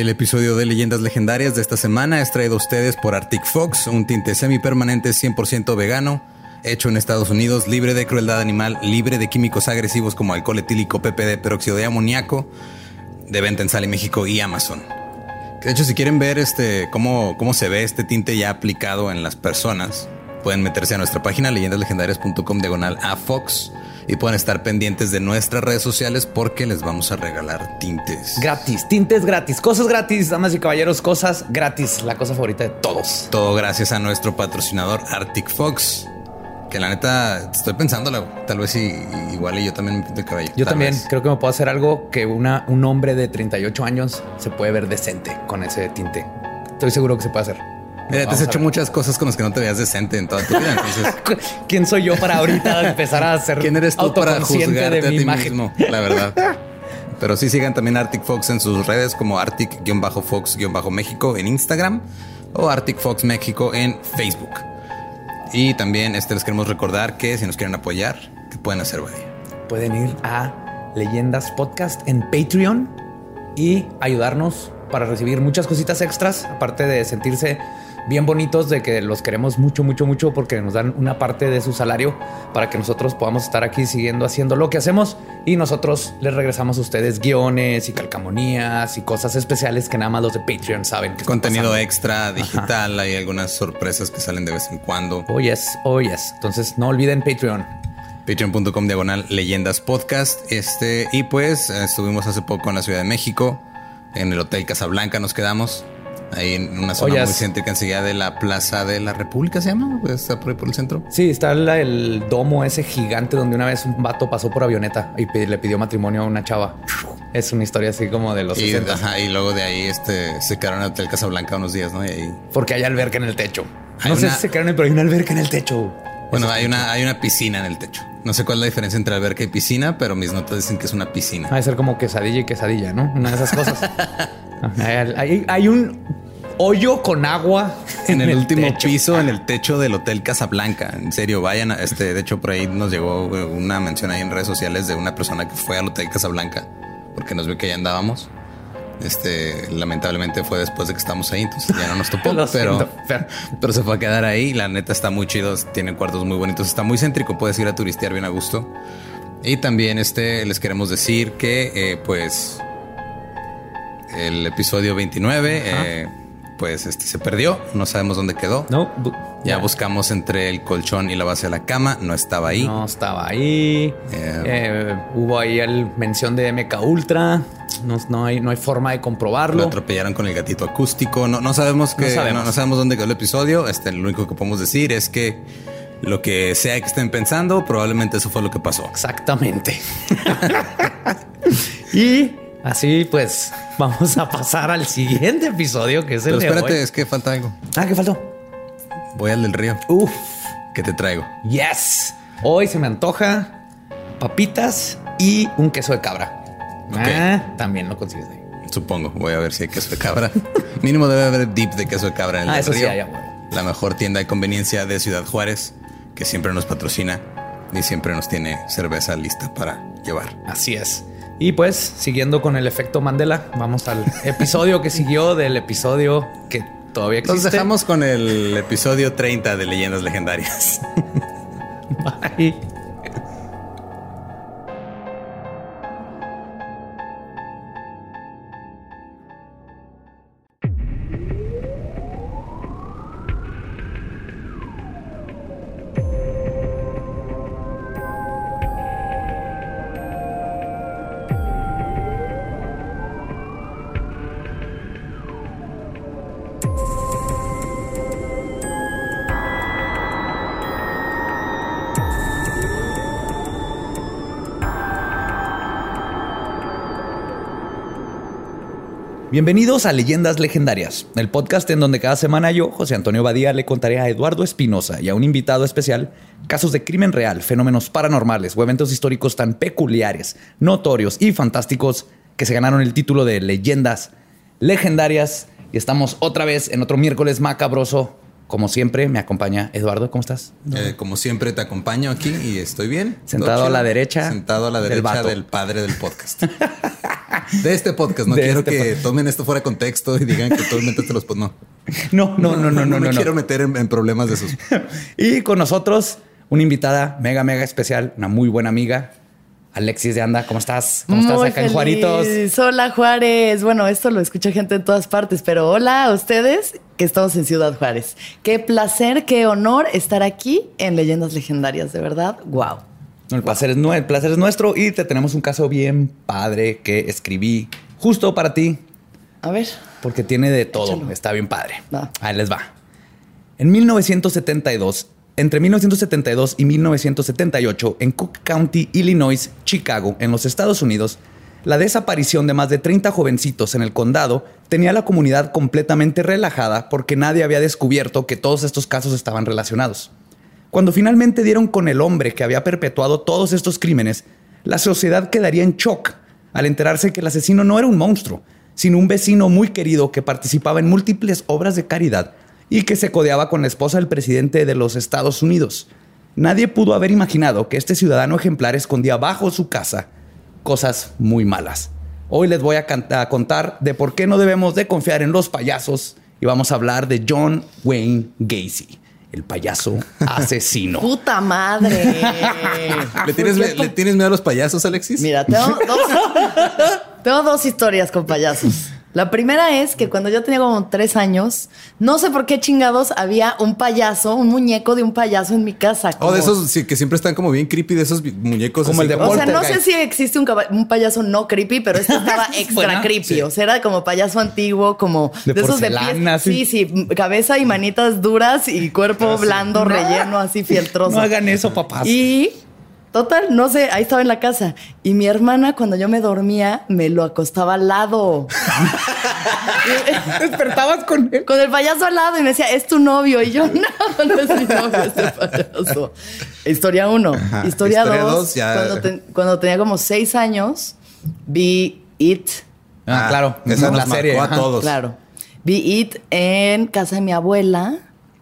El episodio de Leyendas Legendarias de esta semana es traído a ustedes por Arctic Fox, un tinte semipermanente 100% vegano, hecho en Estados Unidos, libre de crueldad animal, libre de químicos agresivos como alcohol etílico, PPD, peróxido de amoníaco, de venta en Sale México y Amazon. De hecho, si quieren ver este, cómo, cómo se ve este tinte ya aplicado en las personas, pueden meterse a nuestra página leyendaslegendarias.com diagonal a Fox y pueden estar pendientes de nuestras redes sociales porque les vamos a regalar tintes. Gratis, tintes gratis, cosas gratis, damas y caballeros, cosas gratis, la cosa favorita de todos. Todo gracias a nuestro patrocinador Arctic Fox. Que la neta estoy pensando, tal vez igual y yo también me pinto el cabello. Yo también creo que me puedo hacer algo que una, un hombre de 38 años se puede ver decente con ese tinte. Estoy seguro que se puede hacer. Mira, te has hecho muchas cosas con las que no te veías decente en toda tu vida. Entonces, ¿quién soy yo para ahorita empezar a ser ¿Quién eres tú para juzgarte de mi imagen? mismo? La verdad. Pero sí sigan también Arctic Fox en sus redes como Arctic-Fox-México en Instagram o Arctic Fox México en Facebook. Y también este, les queremos recordar que si nos quieren apoyar, ¿qué pueden hacer, güey? Pueden ir a Leyendas Podcast en Patreon y ayudarnos para recibir muchas cositas extras, aparte de sentirse bien bonitos de que los queremos mucho, mucho, mucho porque nos dan una parte de su salario para que nosotros podamos estar aquí siguiendo haciendo lo que hacemos y nosotros les regresamos a ustedes guiones y calcamonías y cosas especiales que nada más los de Patreon saben. Que Contenido extra, digital, hay algunas sorpresas que salen de vez en cuando. Oh, yes, oh, yes. Entonces no olviden Patreon. Patreon.com diagonal leyendas podcast. Este, y pues estuvimos hace poco en la Ciudad de México, en el Hotel Casablanca nos quedamos ahí en una zona muy céntrica enseguida de la Plaza de la República, ¿se llama? Pues, está por ahí por el centro. Sí, está el domo ese gigante donde una vez un vato pasó por avioneta y le pidió matrimonio a una chava. Es una historia así como de los y, y luego de ahí este, se quedaron en el Hotel Casablanca unos días, ¿no? Y ahí... Porque hay alberca en el techo. no sé si se quedaron, pero hay una alberca en el techo. Bueno, hay una, hay una piscina en el techo. No sé cuál es la diferencia entre alberca y piscina, pero mis notas dicen que es una piscina. Va a ser como quesadilla y quesadilla, ¿no? Una de esas cosas. hay, hay, un hoyo con agua en, el, último piso, en el techo del Hotel Casablanca. En serio, vayan. A este, de hecho, por ahí nos llegó una mención ahí en redes sociales de una persona que fue al Hotel Casablanca porque nos vio que ya andábamos. Este, lamentablemente fue después de que estamos ahí, entonces ya no nos topó, pero, pero, se fue a quedar ahí. La neta está muy chido, tiene cuartos muy bonitos, está muy céntrico, puedes ir a turistear bien a gusto. Y también este, les queremos decir que, eh, pues, el episodio 29, eh, pues este se perdió, no sabemos dónde quedó. No, ya buscamos entre el colchón y la base de la cama, no estaba ahí. No estaba ahí. Eh, eh, hubo ahí el mención de MK Ultra. No, hay, no hay forma de comprobarlo. Lo atropellaron con el gatito acústico. No, no sabemos que no sabemos. dónde quedó el episodio. Este, lo único que podemos decir es que lo que sea que estén pensando, probablemente eso fue lo que pasó. Exactamente. y Así pues, vamos a pasar al siguiente episodio que es el Pero espérate, es que falta algo. Ah, ¿qué faltó? Voy al del río. Uf. ¿Qué te traigo? Yes. Hoy se me antoja papitas y un queso de cabra. Ah, también lo consigues ahí. Supongo. Voy a ver si hay queso de cabra. Mínimo debe haber dip de queso de cabra en el ah, eso río. Sí, La mejor tienda de conveniencia de Ciudad Juárez, que siempre nos patrocina y siempre nos tiene cerveza lista para llevar. Así es. Y pues, siguiendo con el efecto Mandela, vamos al episodio que siguió del episodio que todavía existe. Nos dejamos con el episodio 30 de Leyendas Legendarias. Bye. Bienvenidos a Leyendas Legendarias, el podcast en donde cada semana yo, José Antonio Badía, le contaré a Eduardo Espinosa y a un invitado especial casos de crimen real, fenómenos paranormales o eventos históricos tan peculiares, notorios y fantásticos que se ganaron el título de Leyendas Legendarias. Y estamos otra vez en otro miércoles macabroso. Como siempre, me acompaña Eduardo. ¿Cómo estás? Eh, como siempre, te acompaño aquí y estoy bien. Sentado a la derecha. Sentado a la derecha del padre del podcast. de este podcast. No quiero este que tomen esto fuera de contexto y digan que tú inventaste los No. No, no, no, no, no. No, me quiero meter en, problemas de esos. y con nosotros, una invitada mega, mega especial, una muy buena amiga, Alexis de Anda, ¿cómo estás? ¿Cómo estás acá en Juaritos? Hola Juárez. Bueno, esto lo escucha gente en todas partes, pero hola a ustedes que estamos en Ciudad Juárez. Qué placer, qué honor estar aquí en Leyendas Legendarias, de verdad. Wow. El placer, es, el placer es nuestro y te tenemos un caso bien padre que escribí justo para ti. A ver. Porque tiene de todo. Está bien padre. Ahí les va. En 1972, entre 1972 y 1978, en Cook County, Illinois, Chicago, en los Estados Unidos, la desaparición de más de 30 jovencitos en el condado tenía la comunidad completamente relajada porque nadie había descubierto que todos estos casos estaban relacionados. Cuando finalmente dieron con el hombre que había perpetuado todos estos crímenes, la sociedad quedaría en shock al enterarse que el asesino no era un monstruo, sino un vecino muy querido que participaba en múltiples obras de caridad y que se codeaba con la esposa del presidente de los Estados Unidos. Nadie pudo haber imaginado que este ciudadano ejemplar escondía bajo su casa cosas muy malas. Hoy les voy a, a, contar de por qué no debemos de confiar en los payasos y vamos a hablar de John Wayne Gacy, el payaso asesino. ¡Puta madre! ¿Le tienes, ¿Le tienes, miedo a los payasos, Alexis? Mira, tengo tengo dos historias con payasos. La primera es que cuando yo tenía como tres años, no sé por qué chingados había un payaso, un muñeco de un payaso en mi casa. O oh, de esos sí, que siempre están como bien creepy, de esos muñecos. Como el de O sea, no sé si existe un, payaso no creepy, pero este estaba extra creepy. O sea, era como payaso antiguo, como de, esos de pies. Sí. sí, cabeza y manitas duras y cuerpo blando, relleno, así fieltroso. No hagan eso, papás. Y Total, no sé, ahí estaba en la casa. Y mi hermana, cuando yo me dormía, me lo acostaba al lado. Despertabas con él. Con el payaso al lado y me decía, es tu novio. Y yo, no, no es mi novio, este payaso. Historia uno. Historia, dos. cuando, tenía como seis años, vi It. Ah, claro. Esa es la serie. A todos. Claro. Vi It en casa de mi abuela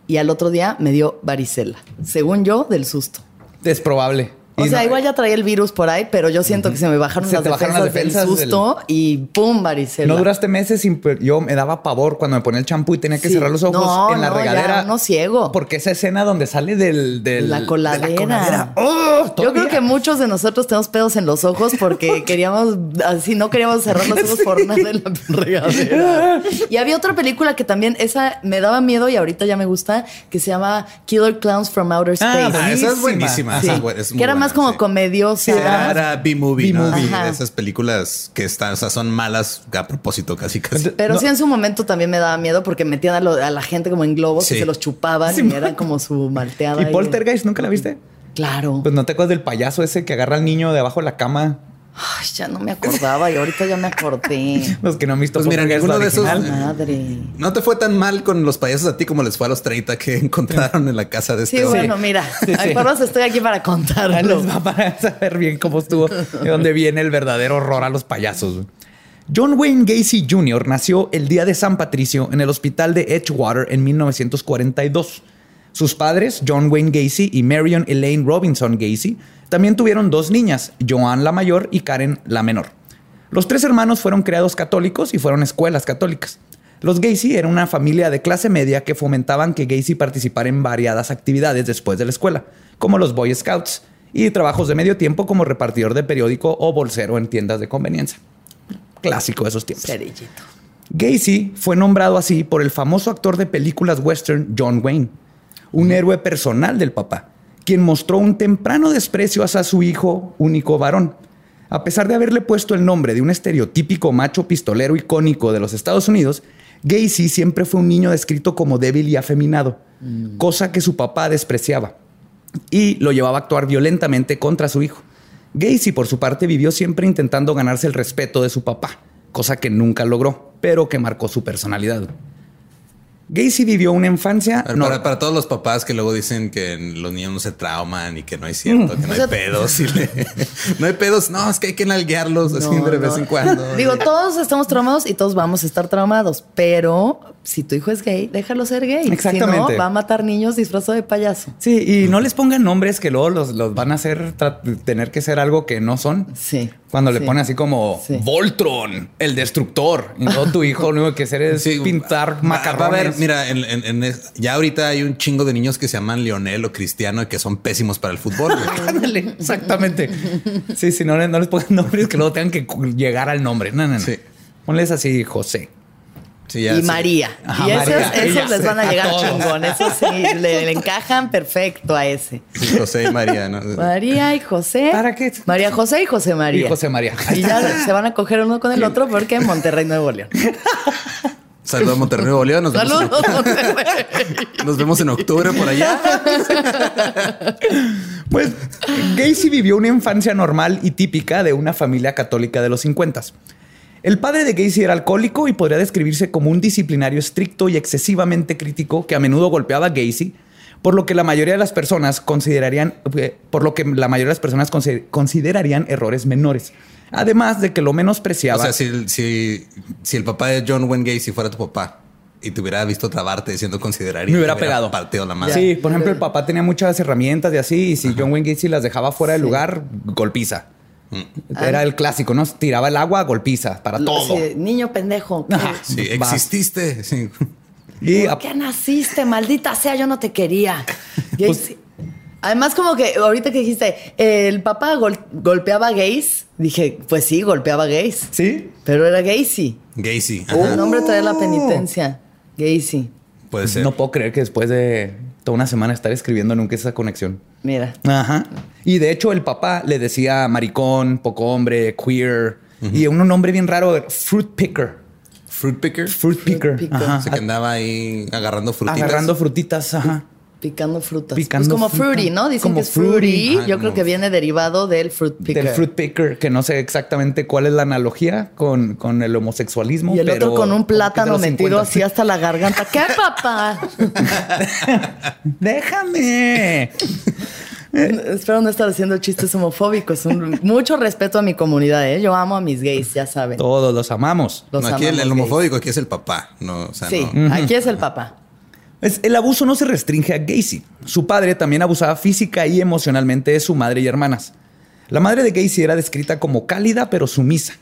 y al otro día me dio varicela. Según yo, del susto. Es probable. O sea, igual ya traía el virus por ahí, pero yo siento que se me bajaron, las, defensas del susto y pum, varicela. No duraste meses sin... Yo me daba pavor cuando me ponía el champú y tenía que cerrar los ojos en la regadera. no ciego. Porque esa escena donde sale del... la coladera. ¡Oh! yo creo que muchos de nosotros tenemos pedos en los ojos porque queríamos... Así no queríamos cerrar los ojos por nada en la regadera. y había otra película que también... Esa me daba miedo y ahorita ya me gusta, que se llama Killer Clowns from Outer ah, Space. Ah, esa es buenísima. es que era más como comediosa. Era B-movie, ¿no? esas películas que están, o sea, son malas a propósito casi casi. Pero sí en su momento también me daba miedo porque metían a, la gente como en globos y se los chupaban y eran como su malteada. ¿Y Poltergeist nunca la viste? Claro. Pues no te acuerdas del payaso ese que agarra al niño de abajo de la cama Ay, ya no me acordaba y ahorita ya me acordé. los que no han visto pues mira, alguno de esos madre. No te fue tan mal con los payasos a ti como les fue a los 30 que encontraron en la casa de este Sí, bueno, mira, sí, estoy aquí para contarlo. para saber bien cómo estuvo, de dónde viene el verdadero horror a los payasos. John Wayne Gacy Jr. nació el día de San Patricio en el hospital de Edgewater en 1942. Sus padres, John Wayne Gacy y Marion Elaine Robinson Gacy, también tuvieron dos niñas, Joan la mayor y Karen la menor. Los tres hermanos fueron creados católicos y fueron escuelas católicas. Los Gacy eran una familia de clase media que fomentaban que Gacy participara en variadas actividades después de la escuela, como los Boy Scouts y trabajos de medio tiempo como repartidor de periódico o bolsero en tiendas de conveniencia. Clásico de esos tiempos. Gacy fue nombrado así por el famoso actor de películas western John Wayne, un héroe personal del papá, quien mostró un temprano desprecio hacia su hijo único varón. A pesar de haberle puesto el nombre de un estereotípico macho pistolero icónico de los Estados Unidos, Gacy siempre fue un niño descrito como débil y afeminado, mm. cosa que su papá despreciaba y lo llevaba a actuar violentamente contra su hijo. Gacy, por su parte, vivió siempre intentando ganarse el respeto de su papá, cosa que nunca logró, pero que marcó su personalidad. Gacy vivió una infancia. para, todos los papás que luego dicen que los niños no se trauman y que no es cierto, que no hay pedos. no hay pedos. No, es que hay que nalguearlos así de vez en cuando. Digo, todos estamos traumados y todos vamos a estar traumados, pero si tu hijo es gay, déjalo ser gay. Exactamente. Si no, va a matar niños disfrazado de payaso. Sí, y no les pongan nombres que luego los, los van a hacer tener que ser algo que no son. Sí. Cuando le ponen así como Voltron, el destructor. Y no tu hijo, lo único que hacer es pintar macarrones. Va a ver, mira, en, ya ahorita hay un chingo de niños que se llaman Lionel o Cristiano y que son pésimos para el fútbol. exactamente. Sí, sí, no, no les pongan nombres que luego tengan que llegar al nombre. No, no, no. Sí. Ponles así José y María. y esos, les van a, llegar chingón. Esos sí, le, encajan perfecto a ese. José y María, ¿no? María y José. ¿Para qué? María José y José María. Y José María. Y ya se van a coger uno con el otro porque en Monterrey, Nuevo León. Saludos a Monterrey, Nuevo León. Nos Saludos, vemos en... Monterrey. Nos vemos en octubre por allá. Pues Gacy vivió una infancia normal y típica de una familia católica de los 50 el padre de Gacy era alcohólico y podría describirse como un disciplinario estricto y excesivamente crítico que a menudo golpeaba a Gacy, por lo que la mayoría de las personas considerarían, eh, por lo que la mayoría de las personas considerarían errores menores. Además de que lo menospreciaba. O sea, si, si, el papá de John Wayne Gacy fuera tu papá y te hubiera visto trabarte diciendo consideraría. Me hubiera, pegado. Partido la madre. Sí, por ejemplo, el papá tenía muchas herramientas y así, y si John Wayne Gacy las dejaba fuera del lugar, golpiza. Era el clásico, ¿no? Tiraba el agua, golpiza para todo. niño pendejo. sí, exististe. Y ¿Por qué naciste? Maldita sea, yo no te quería. Pues Además, como que ahorita que dijiste, el papá golpeaba gays, dije, pues sí, golpeaba gays. Sí. Pero era Gacy. Gacy. Un nombre trae la penitencia. Gacy. Puede ser. No puedo creer que después de toda una semana estar escribiendo nunca esa conexión. Mira. Ajá. Y de hecho, el papá le decía maricón, poco hombre, queer y un nombre bien raro, fruit picker. Fruit picker. Fruit picker. Ajá. Se que andaba ahí agarrando frutitas. Agarrando frutitas, ajá. Picando frutas. Picando pues como fruity, ¿no? Dicen como que es fruity. Yo creo que viene derivado del fruit picker. Del fruit picker, que no sé exactamente cuál es la analogía con, con el homosexualismo. Y el otro con un plátano metido así hasta la garganta. ¿Qué, papá? Déjame. Espero no estar haciendo chistes homofóbicos. mucho respeto a mi comunidad, ¿eh? Yo amo a mis gays, ya saben. Todos los amamos. aquí el, homofóbico aquí es el papá. No, o sea, sí, aquí es el papá el abuso no se restringe a Gacy. Su padre también abusaba física y emocionalmente de su madre y hermanas. La madre de Gacy era descrita como cálida pero sumisa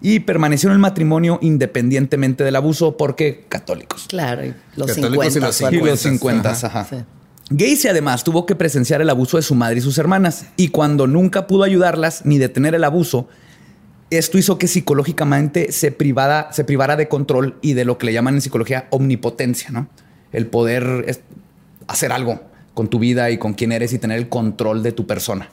y permaneció en el matrimonio independientemente del abuso porque católicos. Claro, los 50. Y los 50. ajá. Gacy además tuvo que presenciar el abuso de su madre y sus hermanas y cuando nunca pudo ayudarlas ni detener el abuso, esto hizo que psicológicamente se, privara, se privara de control y de lo que le llaman en psicología omnipotencia, ¿no? El poder hacer algo con tu vida y con quién eres y tener el control de tu persona.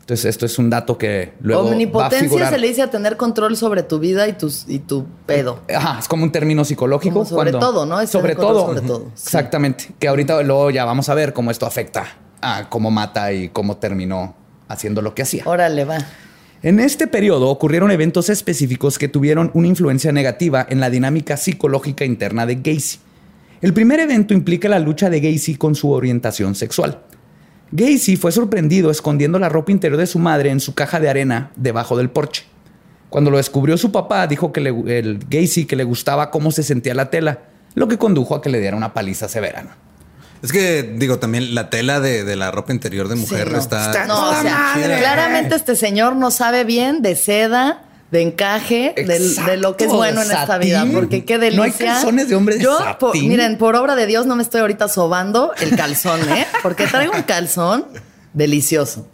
Entonces, esto es un dato que luego. Omnipotencia se le dice a tener control sobre tu vida y, tus, y tu pedo. Ajá, es como un término psicológico. sobre todo, ¿no? sobre, todo. sobre todo. Exactamente. Que ahorita luego ya vamos a ver cómo esto afecta a cómo mata y cómo terminó haciendo lo que hacía. Órale, va. En este periodo ocurrieron eventos específicos que tuvieron una influencia negativa en la dinámica psicológica interna de Gacy. El primer evento implica la lucha de Gacy con su orientación sexual. Gacy fue sorprendido escondiendo la ropa interior de su madre en su caja de arena debajo del porche. Cuando lo descubrió su papá, dijo que el Gacy que le gustaba cómo se sentía la tela, lo que condujo a que le diera una paliza severa. Es que, digo, también la tela de, la ropa interior de mujer está... No, o sea, claramente este señor no sabe bien de seda, de encaje de lo que es bueno en esta vida, porque qué delicia. No hay calzones de hombre de Yo, miren, por obra de Dios no me estoy ahorita sobando el calzón, ¿eh? Porque traigo un calzón delicioso.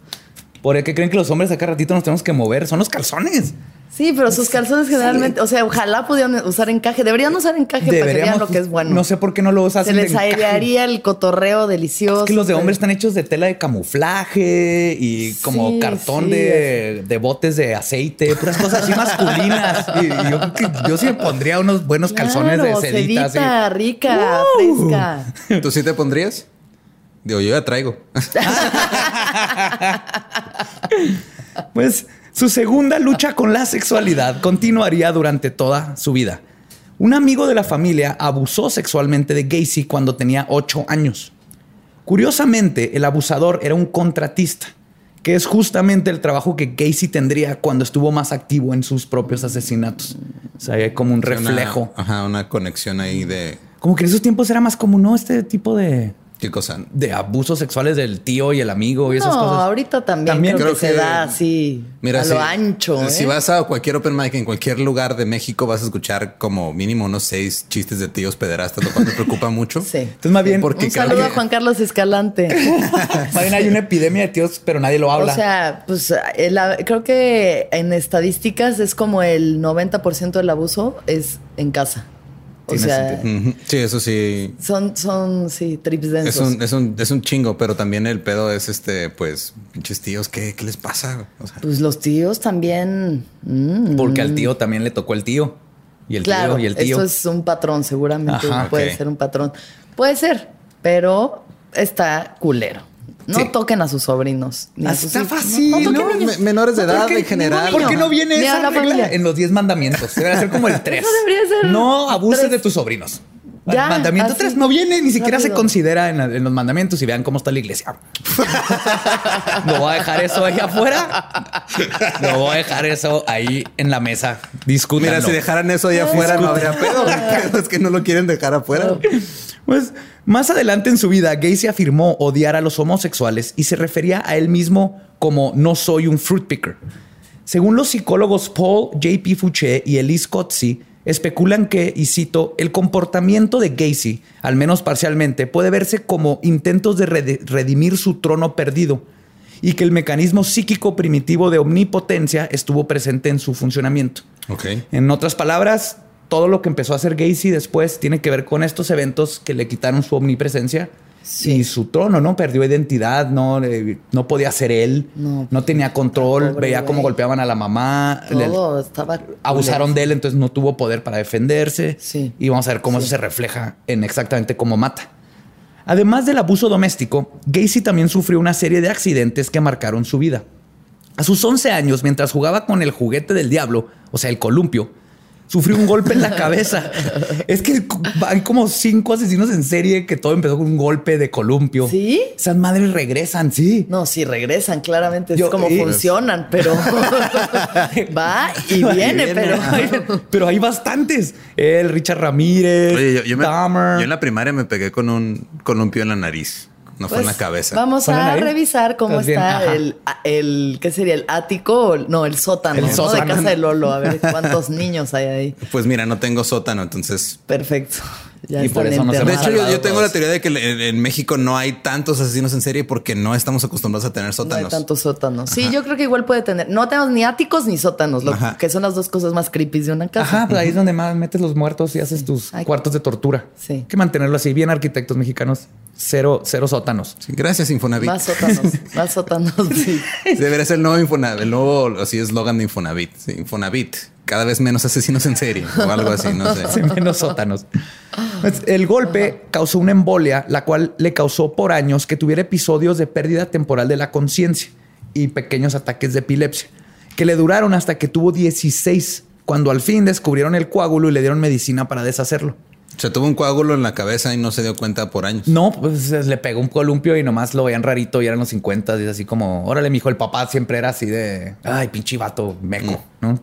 ¿Por qué creen que los hombres acá ratito nos tenemos que mover? Son los calzones. Sí, pero sus calzones generalmente, o sea, ojalá pudieran usar encaje. Deberían usar encaje para que vean lo que es bueno. No sé por qué no lo usan. Se les airearía el cotorreo delicioso. Es que los de hombres están hechos de tela de camuflaje y como cartón de, botes de aceite, puras cosas así masculinas. y, yo, sí me pondría unos buenos calzones de sedita. sedita rica, fresca. ¿Tú sí te pondrías? Digo, yo ya traigo. pues su segunda lucha con la sexualidad continuaría durante toda su vida. Un amigo de la familia abusó sexualmente de Gacy cuando tenía ocho años. Curiosamente, el abusador era un contratista, que es justamente el trabajo que Gacy tendría cuando estuvo más activo en sus propios asesinatos. O sea, hay como un reflejo. ajá, una conexión ahí de como que en esos tiempos era más común, ¿no? Este tipo de ¿Qué cosa? De abusos sexuales del tío y el amigo y esas no, cosas. ahorita también, creo, que, se da así a lo ancho. Si ¿eh? vas a cualquier open mic en cualquier lugar de México, vas a escuchar como mínimo unos seis chistes de tíos pederastas, lo cual me preocupa mucho. Sí. Entonces, más bien, porque un saludo a Juan Carlos Escalante. más bien hay una epidemia de tíos, pero nadie lo habla. O sea, pues creo que en estadísticas es como el 90% del abuso es en casa. O sea, sí, eso sí. Son, son, sí, trips densos. Es un, es, un, es un chingo, pero también el pedo es este, pues, pinches tíos, ¿qué, qué les pasa? pues los tíos también. Mm. Porque al tío también le tocó el tío. Y el tío y el tío. Eso es un patrón, seguramente puede ser un patrón. Puede ser, pero está culero. No toquen a sus sobrinos. Está fácil. No, menores de edad en general. ¿Por qué no viene esa regla en los 10 mandamientos? Debe ser como el 3. No debería ser. No abuses de tus sobrinos. Ya, mandamiento 3 no viene, ni siquiera se considera en, los mandamientos y vean cómo está la iglesia. no voy a dejar eso ahí afuera. No voy a dejar eso ahí en la mesa. Discutan. Mira, si dejaran eso ahí afuera, no habría pedo. Es que no lo quieren dejar afuera. Pues más adelante en su vida, Gacy afirmó odiar a los homosexuales y se refería a él mismo como no soy un fruit picker. Según los psicólogos Paul J.P. Fouché y Elise Kotzi, especulan que, y cito, el comportamiento de Gacy, al menos parcialmente, puede verse como intentos de redimir su trono perdido y que el mecanismo psíquico primitivo de omnipotencia estuvo presente en su funcionamiento. Okay. En otras palabras, todo lo que empezó a hacer Gacy después tiene que ver con estos eventos que le quitaron su omnipresencia y su trono, ¿no? Perdió identidad, no, no podía ser él, no, tenía control, veía cómo golpeaban a la mamá. Todo estaba. Abusaron de él, entonces no tuvo poder para defenderse. Y vamos a ver cómo eso se refleja en exactamente cómo mata. Además del abuso doméstico, Gacy también sufrió una serie de accidentes que marcaron su vida. A sus 11 años, mientras jugaba con el juguete del diablo, o sea, el columpio, sufrió un golpe en la cabeza. es que hay como cinco asesinos en serie que todo empezó con un golpe de columpio. Sí. Esas madres regresan, sí. No, sí regresan, claramente. es como funcionan, pero va y viene, pero. pero hay bastantes. El Richard Ramírez, Oye, yo, yo en la primaria me pegué con un columpio en la nariz. No fue en la pues, cabeza. Vamos a revisar cómo está el, el, ¿qué sería? El ático, no, el sótano, el de casa de Lolo, a ver cuántos niños hay ahí. Pues mira, no tengo sótano, entonces. Perfecto. y por eso no se De hecho, yo, tengo la teoría de que en, México no hay tantos asesinos en serie porque no estamos acostumbrados a tener sótanos. No hay tantos sótanos. Sí, yo creo que igual puede tener. No tenemos ni áticos ni sótanos, lo que son las dos cosas más creepy de una casa. Ajá, pues ahí es donde más metes los muertos y haces tus cuartos de tortura. Sí. Hay que mantenerlo así, bien arquitectos mexicanos. Cero, cero sótanos. gracias, Infonavit. Más sótanos, más sótanos. Sí. Debería ser el nuevo Infonavit, el nuevo así eslogan de Infonavit. Infonavit, cada vez menos asesinos en serie o algo así, no sé. menos sótanos. Pues, el golpe causó una embolia, la cual le causó por años que tuviera episodios de pérdida temporal de la conciencia y pequeños ataques de epilepsia, que le duraron hasta que tuvo 16, cuando al fin descubrieron el coágulo y le dieron medicina para deshacerlo. Se tuvo un coágulo en la cabeza y no se dio cuenta por años. No, pues le pegó un columpio y nomás lo veían rarito y eran los 50 y es así como, órale, mi hijo, el papá siempre era así de, ay, pinche vato meco, mm. ¿no?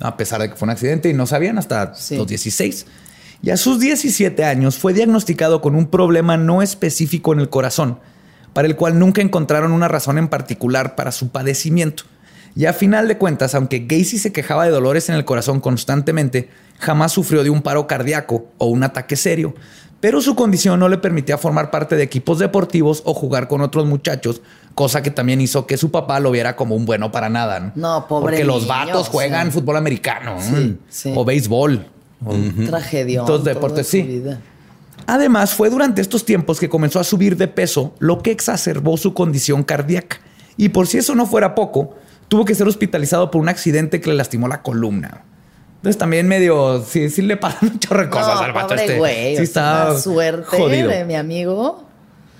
A pesar de que fue un accidente y no sabían hasta los 16. Y a sus 17 años fue diagnosticado con un problema no específico en el corazón, para el cual nunca encontraron una razón en particular para su padecimiento. Y a final de cuentas, aunque Gacy se quejaba de dolores en el corazón constantemente, jamás sufrió de un paro cardíaco o un ataque serio, pero su condición no le permitía formar parte de equipos deportivos o jugar con otros muchachos, cosa que también hizo que su papá lo viera como un bueno para nada. No, pobre. Porque los vatos juegan fútbol americano o béisbol. Tragedia. Entonces, deportes sí. Además, fue durante estos tiempos que comenzó a subir de peso, lo que exacerbó su condición cardíaca. Y por si eso no fuera poco, tuvo que ser hospitalizado por un accidente que le lastimó la columna. Entonces también medio, sí, sí le pasan muchas cosas al vato este. Güey, sí está suerte de mi amigo.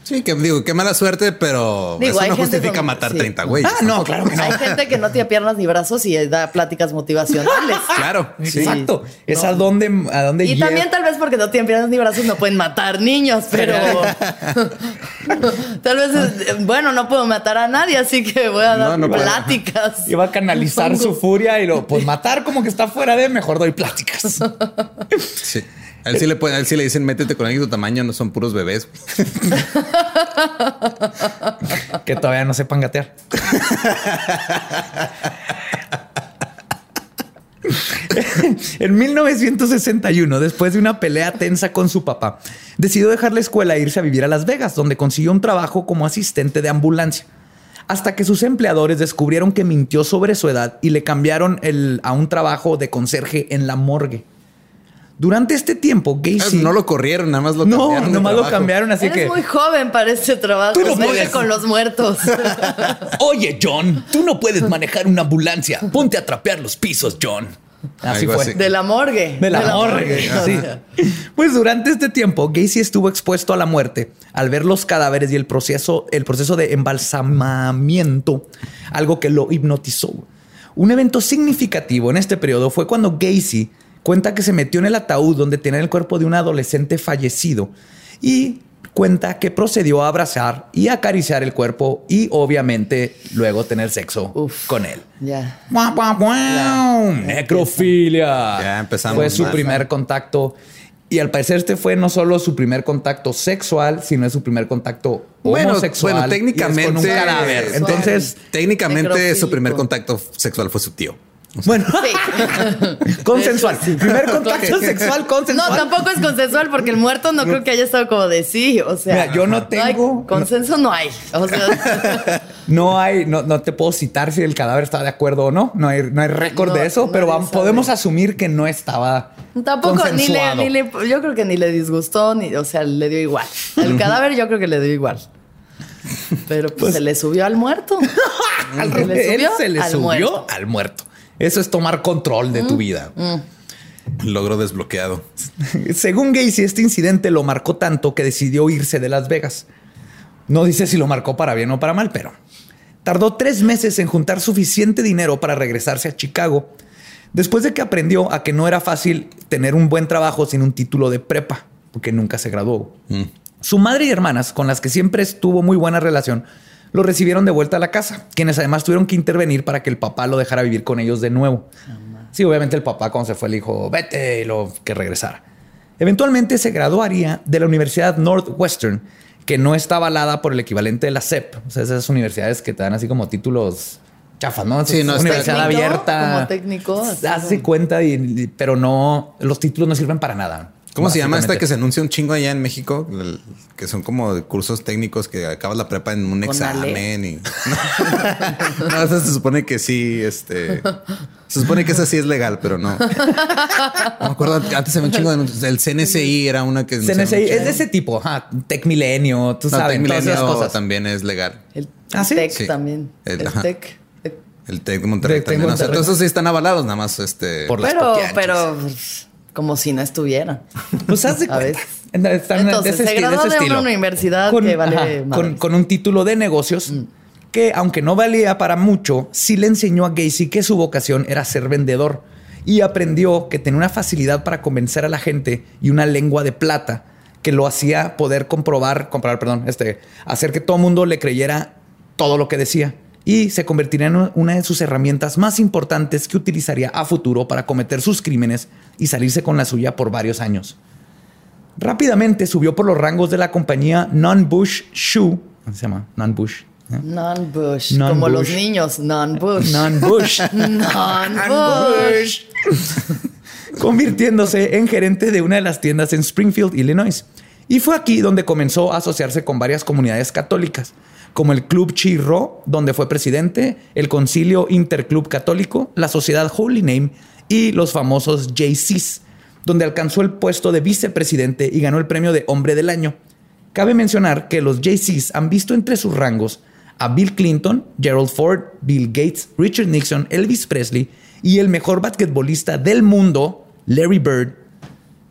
Sí, que digo, qué mala suerte, pero eso no justifica matar 30 güeyes. Ah, no, claro que no. Hay gente que no tiene piernas ni brazos y da pláticas motivacionales. claro, exacto. Es a dónde, a dónde Y también tal vez porque no tienen piernas ni brazos no pueden matar niños, pero tal vez, bueno, no puedo matar a nadie, así que voy a dar pláticas. Y va a canalizar su furia y lo, pues matar como que está fuera de, mejor doy pláticas. sí. A él sí le, puede, a él sí le dicen métete con alguien de tu tamaño, no son puros bebés. que todavía no sepan gatear. en 1961, después de una pelea tensa con su papá, decidió dejar la escuela e irse a vivir a Las Vegas, donde consiguió un trabajo como asistente de ambulancia. Hasta que sus empleadores descubrieron que mintió sobre su edad y le cambiaron a un trabajo de conserje en la morgue. Durante este tiempo, Gacy... No lo corrieron, nada más lo cambiaron. No, nomás lo cambiaron, así que... Es muy joven para este trabajo. Tú no con los muertos. Oye, John, tú no puedes manejar una ambulancia. Ponte a trapear los pisos, John. Así fue. De la morgue. De la, morgue. Pues durante este tiempo, Gacy estuvo expuesto a la muerte al ver los cadáveres y el proceso, el proceso de embalsamamiento, algo que lo hipnotizó. Un evento significativo en este periodo fue cuando Gacy Cuenta que se metió en el ataúd donde tenía el cuerpo de un adolescente fallecido y cuenta que procedió a abrazar y acariciar el cuerpo y obviamente luego tener sexo con él. Ya. Necrofilia. Ya empezamos. Fue su primer contacto. Y al parecer este fue no solo su primer contacto sexual, sino su primer contacto homosexual. Bueno, técnicamente. Con un cadáver. Entonces, técnicamente su primer contacto sexual fue su tío. Bueno, consensual. Primer contacto sexual consensual. No, tampoco es consensual porque el muerto no creo que haya estado como de sí. O sea, yo no tengo. consenso no hay. O sea, no hay, no, te puedo citar si el cadáver está de acuerdo o no. No hay, no hay récord de eso, pero podemos asumir que no estaba. Tampoco, ni le, ni le, yo creo que ni le disgustó, ni, o sea, le dio igual. El cadáver yo creo que le dio igual. Pero pues, se le subió al muerto. al se le subió, se le subió al muerto. Eso es tomar control de tu mm. vida. Mm. Logro desbloqueado. Según Gacy, este incidente lo marcó tanto que decidió irse de Las Vegas. No dice si lo marcó para bien o para mal, pero tardó tres meses en juntar suficiente dinero para regresarse a Chicago, después de que aprendió a que no era fácil tener un buen trabajo sin un título de prepa, porque nunca se graduó. Mm. Su madre y hermanas, con las que siempre estuvo muy buena relación, lo recibieron de vuelta a la casa, quienes además tuvieron que intervenir para que el papá lo dejara vivir con ellos de nuevo. Sí, obviamente el papá cuando se fue le dijo, vete y lo que regresara. Eventualmente se graduaría de la Universidad Northwestern, que no está avalada por el equivalente de la SEP. O sea, esas universidades que te dan así como títulos chafas, ¿no? Sí, no es universidad abierta. Como técnico. Hace cuenta, pero no, los títulos no sirven para nada. ¿Cómo se llama esta que se anuncia un chingo allá en México? que son como cursos técnicos que acabas la prepa en un examen y. no, eso se supone que sí, este. Se supone que esa sí es legal, pero no. No me acuerdo, antes se ve un chingo de anuncios. El CNCI era una que. CNCI es de ese tipo, ajá. Tech Milenio, tú sabes. Tech Milenio cosas. también es legal. El ¿Ah, Tech también. El, Tech. El Tech de Monterrey también. entonces sí están avalados, nada más este. Por pero, pero como si no estuviera. Pues hace Entonces, se graduó de, una universidad con, que vale con, un título de negocios mm. que, aunque no valía para mucho, sí le enseñó a Gacy que su vocación era ser vendedor y aprendió que tenía una facilidad para convencer a la gente y una lengua de plata que lo hacía poder comprobar, comprobar, perdón, este, hacer que todo el mundo le creyera todo lo que decía y se convertiría en una de sus herramientas más importantes que utilizaría a futuro para cometer sus crímenes y salirse con la suya por varios años. Rápidamente subió por los rangos de la compañía Non-Bush Shoe, ¿cómo se llama? Non-Bush. ¿eh? Non-Bush, como los niños, Non-Bush. Non-Bush. Non-Bush. Convirtiéndose en gerente de una de las tiendas en Springfield, Illinois. Y fue aquí donde comenzó a asociarse con varias comunidades católicas como el Club Chirro, donde fue presidente, el Concilio Interclub Católico, la Sociedad Holy Name y los famosos JCs, donde alcanzó el puesto de vicepresidente y ganó el premio de Hombre del Año. Cabe mencionar que los JCs han visto entre sus rangos a Bill Clinton, Gerald Ford, Bill Gates, Richard Nixon, Elvis Presley y el mejor basquetbolista del mundo, Larry Bird.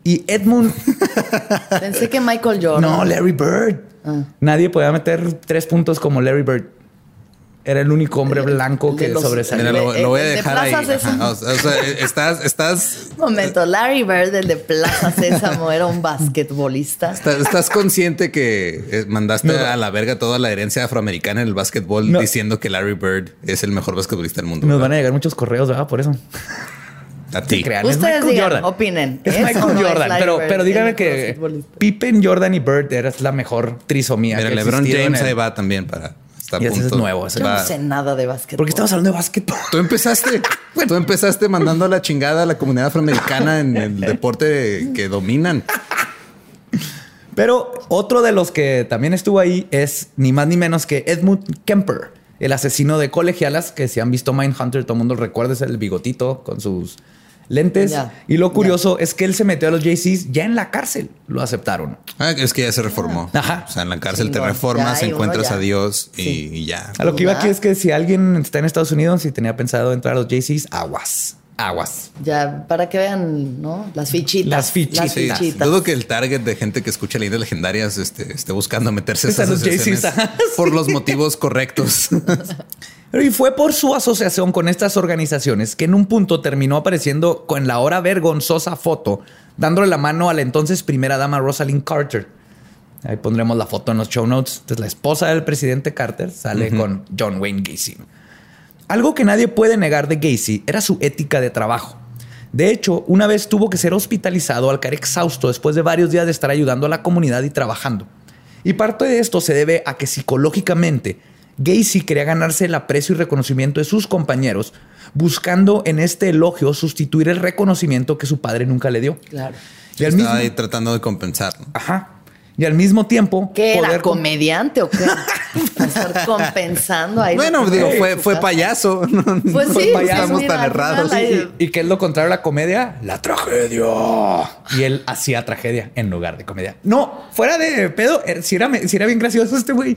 Y Edmund. Pensé que Michael Jordan. No, Larry Bird. Ah. Nadie podía meter tres puntos como Larry Bird. Era el único hombre blanco que sobresalía. Lo, voy a dejar ahí. o sea, estás, estás. Momento, Larry Bird, el de Plaza Sésamo, era un basquetbolista. Estás, consciente que eh, mandaste a la verga toda la herencia afroamericana en el básquetbol diciendo que Larry Bird es el mejor basquetbolista del mundo. Nos van a llegar muchos correos, ¿verdad? Por eso. A ti. crean. Es Ustedes Michael digan, Jordan. opinen. Es ¿Es o Michael no Jordan. Pero, pero mejor que? Pippen, Jordan y Bird era la mejor trisomía. Mira, que LeBron James el- ahí va también para estar Y ese es nuevo, ese Yo Va- no sé nada de básquetbol. Porque estamos hablando de básquetbol. Tú empezaste, tú empezaste mandando a la chingada a la comunidad afroamericana en el deporte que dominan. Pero otro de los que también estuvo ahí es ni más ni menos que Edmund Kemper, el asesino de colegialas, que si han visto Mindhunter, todo el mundo recuerda es el bigotito con sus lentes. Ya, y lo curioso es que él se metió a los JCs ya en la cárcel. Lo aceptaron. Ah, es que ya se reformó. Ajá. O sea, en la cárcel te reformas, encuentras a Dios y, Sí. y ya. A lo que iba aquí es que si alguien está en Estados Unidos y tenía pensado entrar a los JCs, aguas, aguas. Ya, para que vean, ¿no? Las fichitas. Las fichitas. Sí, fichitas. dudo que el target de gente que escucha leyendas legendarias este, esté buscando meterse a esas asociaciones por los motivos correctos. Y fue por su asociación con estas organizaciones que en un punto terminó apareciendo con la ahora vergonzosa foto, dándole la mano a la entonces primera dama Rosalind Carter. Ahí pondremos la foto en los show notes. Entonces, la esposa del presidente Carter sale con John Wayne Gacy. Algo que nadie puede negar de Gacy era su ética de trabajo. De hecho, una vez tuvo que ser hospitalizado al caer exhausto después de varios días de estar ayudando a la comunidad y trabajando. Y parte de esto se debe a que psicológicamente Gacy quería ganarse el aprecio y reconocimiento de sus compañeros, buscando en este elogio sustituir el reconocimiento que su padre nunca le dio. Claro. Y al Estaba mismo, ahí tratando de compensar. ¿no? ajá. Y al mismo tiempo, ¿Qué era? ¿Comediante o qué? Estar compensando ahí. Bueno, digo, fue, fue payaso. Pues no sí, pues estamos mira, tan errados. Y que es lo contrario a la comedia, la tragedia. Y él hacía tragedia en lugar de comedia. No, fuera de pedo, eh, si era, si era bien gracioso este güey.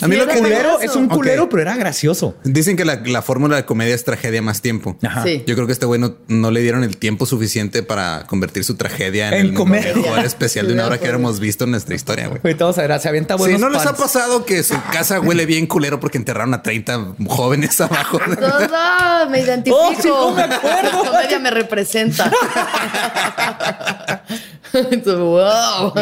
A mí Sí, lo que culero payaso. es un culero, pero era gracioso. Dicen que la, la fórmula de comedia es tragedia más tiempo. Ajá. Sí. Yo creo que este güey no, no le dieron el tiempo suficiente para convertir su tragedia en, En el comedia. mejor especial de una hora que hemos visto en nuestra historia, güey. Ahorita vamos a ver, se avienta Si buenos no les ha pasado que su casa huele bien culero porque enterraron a 30 jóvenes abajo. No, no, me identifico. Oh, sí, no me acuerdo. La comedia me representa. wow.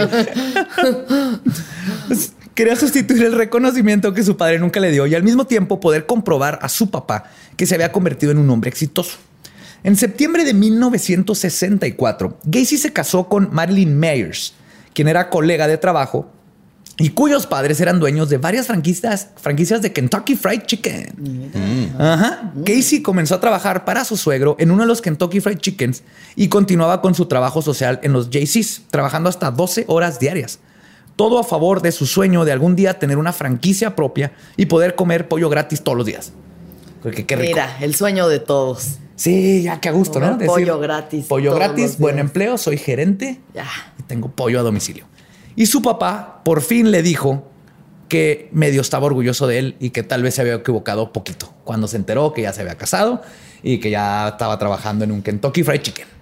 Quería sustituir el reconocimiento que su padre nunca le dio y al mismo tiempo poder comprobar a su papá que se había convertido en un hombre exitoso. En septiembre de 1964, Gacy se casó con Marilyn Mayers, quien era colega de trabajo y cuyos padres eran dueños de varias franquicias, franquicias de Kentucky Fried Chicken. Ajá. Casey comenzó a trabajar para su suegro en uno de los Kentucky Fried Chickens y continuaba con su trabajo social en los JCs, trabajando hasta 12 horas diarias. Todo a favor de su sueño de algún día tener una franquicia propia y poder comer pollo gratis todos los días. Porque qué rico. Mira, el sueño de todos. Sí, ya qué a gusto, ¿no? Comer pollo gratis Pollo gratis, buen días. empleo, soy gerente Ya. Tengo pollo a domicilio. Y su papá por fin le dijo que medio estaba orgulloso de él y que tal vez se había equivocado poquito cuando se enteró que ya se había casado y que ya estaba trabajando en un Kentucky Fried Chicken.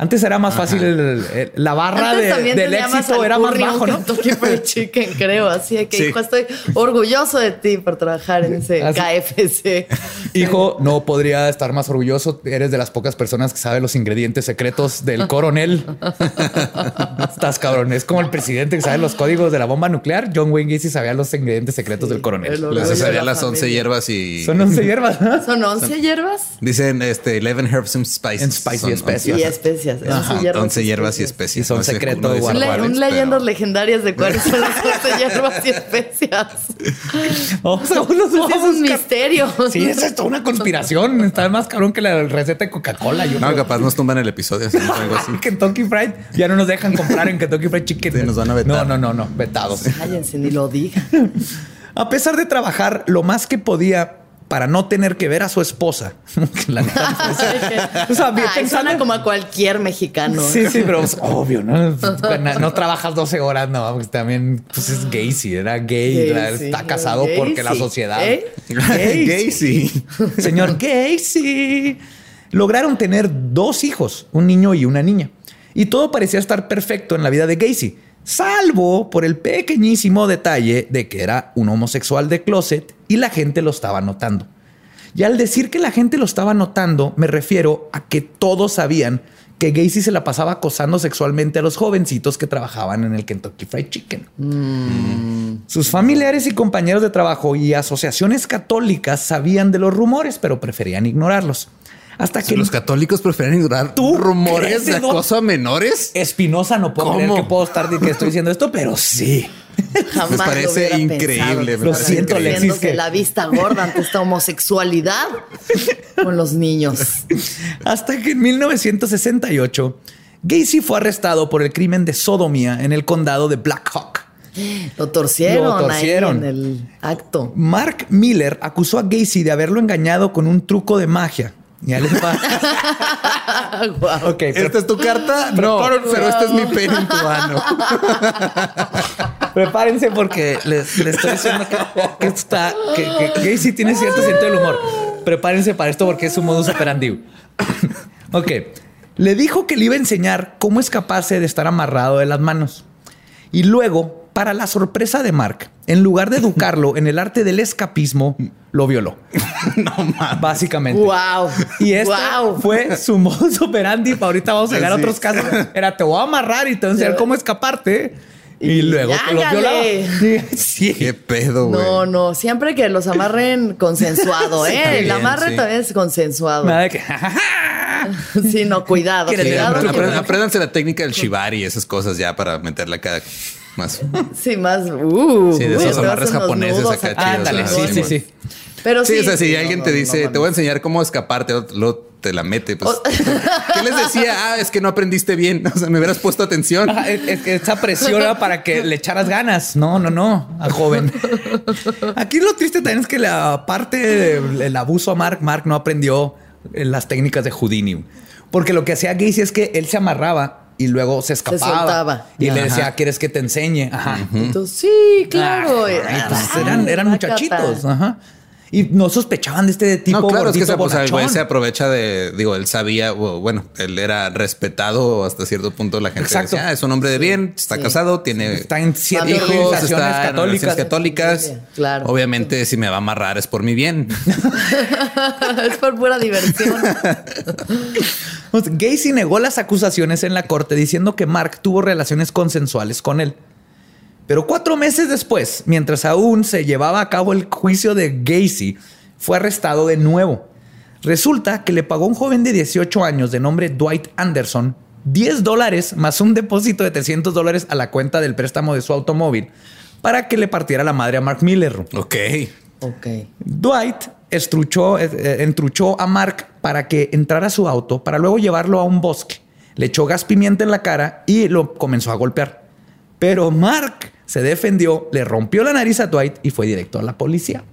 Antes era más fácil el- el- la barra Antes de- también del éxito era más bajo, ¿no? Kentucky Chicken, creo. Así que, Sí. hijo, estoy orgulloso de ti por trabajar en ese Así- KFC. Hijo, no podría estar más orgulloso. Eres de las pocas personas que sabe los ingredientes secretos del coronel. Estás cabrón. Es como el presidente que sabe los códigos de la bomba nuclear. John Wayne Gacy sabía los ingredientes secretos Sí, del coronel. de sabía la las 11 familia. hierbas y Son 11 hierbas. ¿no? ¿Son 11 hierbas? dicen este 11 herbs and spices. And spicy especias. Y once- especias. Ajá, 11 hierbas. 11 hierbas y especias. Y son No sé, secreto no un leyendas pero- legendarias de cuáles son las 11 hierbas y especias. Vamos a, los Pues vamos sí, a es un misterio. Sí, es toda una conspiración. Está más cabrón que la receta de Coca-Cola. No, creo. capaz nos tumban el episodio. así, algo así. Kentucky Fried ya no nos dejan comprar en Kentucky Fried Chicken. Sí, nos van a vetar. No, no, no, no, vetados. Cállense, ni lo digan. A pesar de trabajar lo más que podía para no tener que ver a su esposa. La neta, pues, o sea, bien Ay, pensando- suena como a cualquier mexicano. Sí, sí, pero es obvio, ¿no? No, no trabajas 12 horas, no, pues también pues es gay, sí, era gay, Gacy, está casado Gacy. porque la sociedad. ¿Eh? Gay, sí. Señor Gacy. Lograron tener dos hijos, un niño y una niña. Y todo parecía estar perfecto en la vida de Gacy, salvo por el pequeñísimo detalle de que era un homosexual de closet y la gente lo estaba notando. Y al decir que la gente lo estaba notando, me refiero a que todos sabían que Gacy se la pasaba acosando sexualmente a los jovencitos que trabajaban en el Kentucky Fried Chicken. Sus familiares y compañeros de trabajo y asociaciones católicas sabían de los rumores, pero preferían ignorarlos. Hasta que los católicos prefieren ignorar ¿Tú rumores de acoso a menores. Espinosa no puedo creer que puedo estar que estoy diciendo esto, pero sí. Jamás me parece increíble. lo siento, Alexis. Que... la vista gorda ante esta homosexualidad con los niños. Hasta que en 1968, Gacy fue arrestado por el crimen de sodomía en el condado de Black Hawk. Lo torcieron, torcieron. en el acto. Mark Miller acusó a Gacy de haberlo engañado con un truco de magia. Ya les va. ¿Esta es tu carta? No, pero este es mi pene en tu ano. Prepárense porque les, estoy diciendo que, está, que, Gacy tiene cierto sentido del humor. Prepárense para esto porque es un modus operandi. ok. Le dijo que le iba a enseñar cómo escaparse de estar amarrado de las manos. Y luego para la sorpresa de Mark, en lugar de educarlo en el arte del escapismo, lo violó. no mames. Básicamente. Wow. Y esto fue su modus operandi. Ahorita vamos a llegar a otros casos. Era te voy a amarrar y te voy a enseñar cómo escaparte. Y, luego te lo violaba. Sí. Qué pedo, güey. No, no. Siempre que los amarren consensuado, ¿eh? el amarre también es consensuado. Nada de que. sí, no, cuidado. apréndanse la técnica del shibari y esas cosas ya para meterla cada más. Sí, más. Uh, sí, de esos amarres japoneses acá chidos. Ándale, sí, sí, sí. Pero sí, sí, o sea, si alguien te dice, te voy a enseñar cómo escaparte, luego te la mete. Pues, ¿Qué les decía? Ah, es que no aprendiste bien. O sea, me hubieras puesto atención. es, que esa presión era para que le echaras ganas. No, no, no, al joven. Aquí lo triste también es que la parte del abuso a Mark, Mark no aprendió las técnicas de Houdini. Porque lo que hacía Gacy es que él se amarraba y luego se escapaba. y le decía, ¿quieres que te enseñe? Ajá. Entonces, sí, claro. Ah, eran, eran muchachitos. Ajá. Y no sospechaban de este tipo. No, claro, es que se, pues, se aprovecha de, digo, él sabía, bueno, él era respetado hasta cierto punto. La gente Exacto. decía, ah, es un hombre de bien, está casado, tiene está en siete hijos, está católicas. En católicas. claro. Obviamente, si me va a amarrar es por mi bien. es por pura diversión. Gacy negó las acusaciones en la corte diciendo que Mark tuvo relaciones consensuales con él. Pero cuatro meses después, mientras aún se llevaba a cabo el juicio de Gacy, fue arrestado de nuevo. Resulta que le pagó a un joven de 18 años de nombre Dwight Anderson 10 dólares más un depósito de 300 dólares a la cuenta del préstamo de su automóvil para que le partiera la madre a Mark Miller. Ok. Ok. Dwight estruchó, eh, eh, entruchó a Mark para que entrara a su auto para luego llevarlo a un bosque. Le echó gas pimienta en la cara y lo comenzó a golpear. Pero Mark se defendió, le rompió la nariz a Dwight y fue directo a la policía.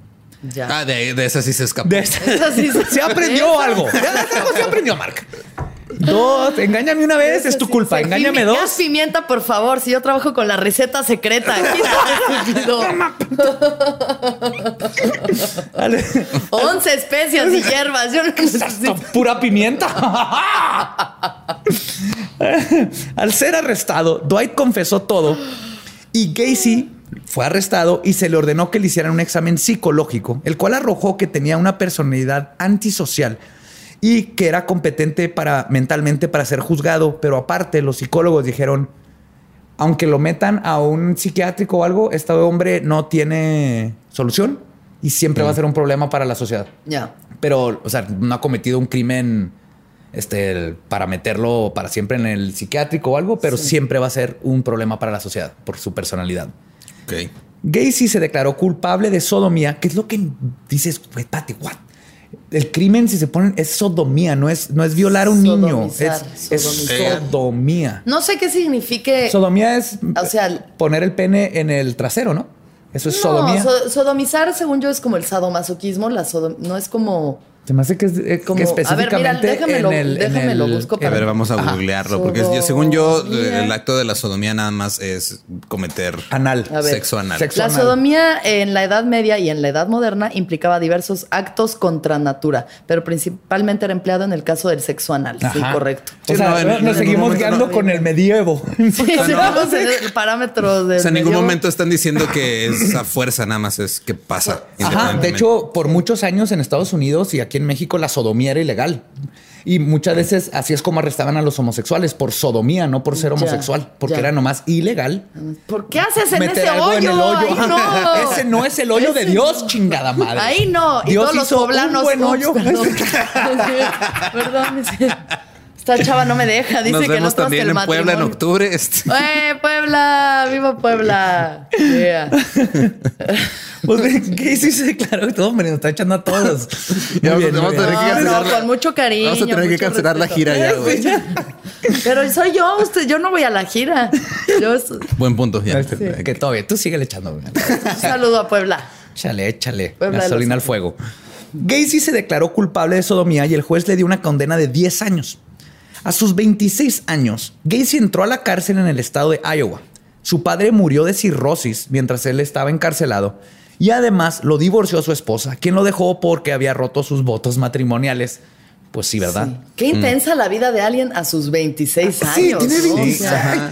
Ya. Ah, de, de esa sí se escapó. De esa, sí se, aprendió algo. De esa se aprendió, Mark. Dos, engáñame una vez, es tu culpa. Engáñame dos. Gas pimienta, por favor. Si yo trabajo con la receta secreta. Once especias y hierbas. Yo no Pura pimienta. Al ser arrestado, Dwight confesó todo y Gacy fue arrestado y se le ordenó que le hicieran un examen psicológico, el cual arrojó que tenía una personalidad antisocial y que era competente para mentalmente para ser juzgado, pero aparte los psicólogos dijeron, aunque lo metan a un psiquiátrico o algo, este hombre no tiene solución y siempre va a ser un problema para la sociedad. Ya. Pero, o sea, no ha cometido un crimen este, para meterlo para siempre en el psiquiátrico o algo, pero siempre va a ser un problema para la sociedad por su personalidad. Ok. Gacy se declaró culpable de sodomía, que es lo que dices, Pati, what? El crimen, si se ponen, es sodomía, no es, no es violar a un niño, es, sodomía. No sé qué signifique. Sodomía es o sea, poner el pene en el trasero, ¿no? Eso es sodomía. sodomizar, según yo, es como el sadomasoquismo. La no es como. Se me hace que es eh, como, específicamente a ver, déjamelo, en el, déjamelo busco para... A ver, vamos a googlearlo, porque según yo, el acto de la sodomía nada más es cometer anal, sexo anal. la sodomía en la Edad Media y en la Edad Moderna implicaba diversos actos contra natura, pero principalmente era empleado en el caso del sexo anal. Sí, correcto. o sea, nos seguimos guiando con el medievo. Sí, vamos en el parámetro de. O sea, en ningún momento están diciendo que es a fuerza, nada más es que pasa. Ajá, de hecho, por muchos años en Estados Unidos y aquí en México la sodomía era ilegal. Y muchas veces así es como arrestaban a los homosexuales por sodomía, no por ser homosexual, porque era nomás ilegal. ¿Por qué haces en ese hoyo? no. ese no es el hoyo de Dios, chingada madre. Ahí no. Y Dios todos los poblanos. Un buen hoyo. Perdón. perdón. Esta chava no me deja. Dice Nos que vemos no también en Puebla en octubre. Este. ¡Eh, Puebla! ¡Viva Puebla! Yeah. Pues, ¿qué sí se declaró? Todo me lo está echando a todos. Ya, bien, vamos a tener que cancelar. No, con mucho cariño. Vamos a tener que cancelar la gira ya, güey. Pero soy yo, usted, yo no voy a la gira. Yo... Buen punto, ya. Sí. Que todo bien. Tú sigue echando. Un saludo a Puebla. Échale, échale. Puebla gasolina al fuego. Gacy se declaró culpable de sodomía y el juez le dio una condena de 10 años. A sus 26 años, Gacy entró a la cárcel en el estado de Iowa. Su padre murió de cirrosis mientras él estaba encarcelado y además lo divorció a su esposa, quien lo dejó porque había roto sus votos matrimoniales pues sí, ¿verdad? Qué intensa la vida de alguien a sus 26 años. Sí, tiene 26.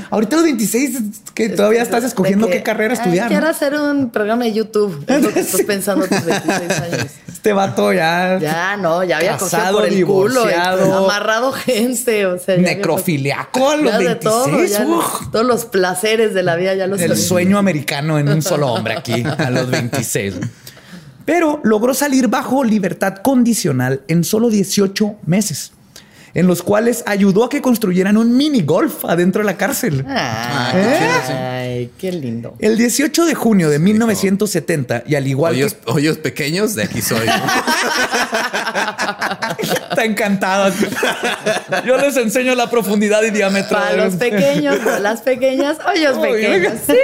ahorita los 26 que todavía estás escogiendo qué carrera estudiar. Quiero hacer un programa de YouTube. Es lo que estás pensando a tus 26 años. Este vato ya. Ya, no, ya había casado, por el divorciado, culo, amarrado gente, o sea. Necrofiliaco a los 26. todo, todos los placeres de la vida ya los El sueño americano en un solo hombre aquí a los 26 pero logró salir bajo libertad condicional en solo 18 meses, en los cuales ayudó a que construyeran un mini golf adentro de la cárcel. Ah, qué, Ay, qué lindo. El 18 de junio de 1970, y al igual que... Hoyos pequeños, de aquí soy. Está encantado. Yo les enseño la profundidad y diámetro. Para los pequeños, para las pequeñas, hoyos pequeños. Sí.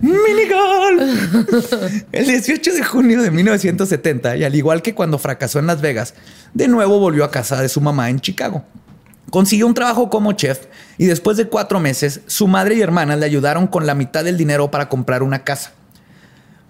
Mini golf. El 18 de junio de 1970, y al igual que cuando fracasó en Las Vegas, de nuevo volvió a casa de su mamá en Chicago. Consiguió un trabajo como chef y después de cuatro meses, su madre y hermana le ayudaron con la mitad del dinero para comprar una casa.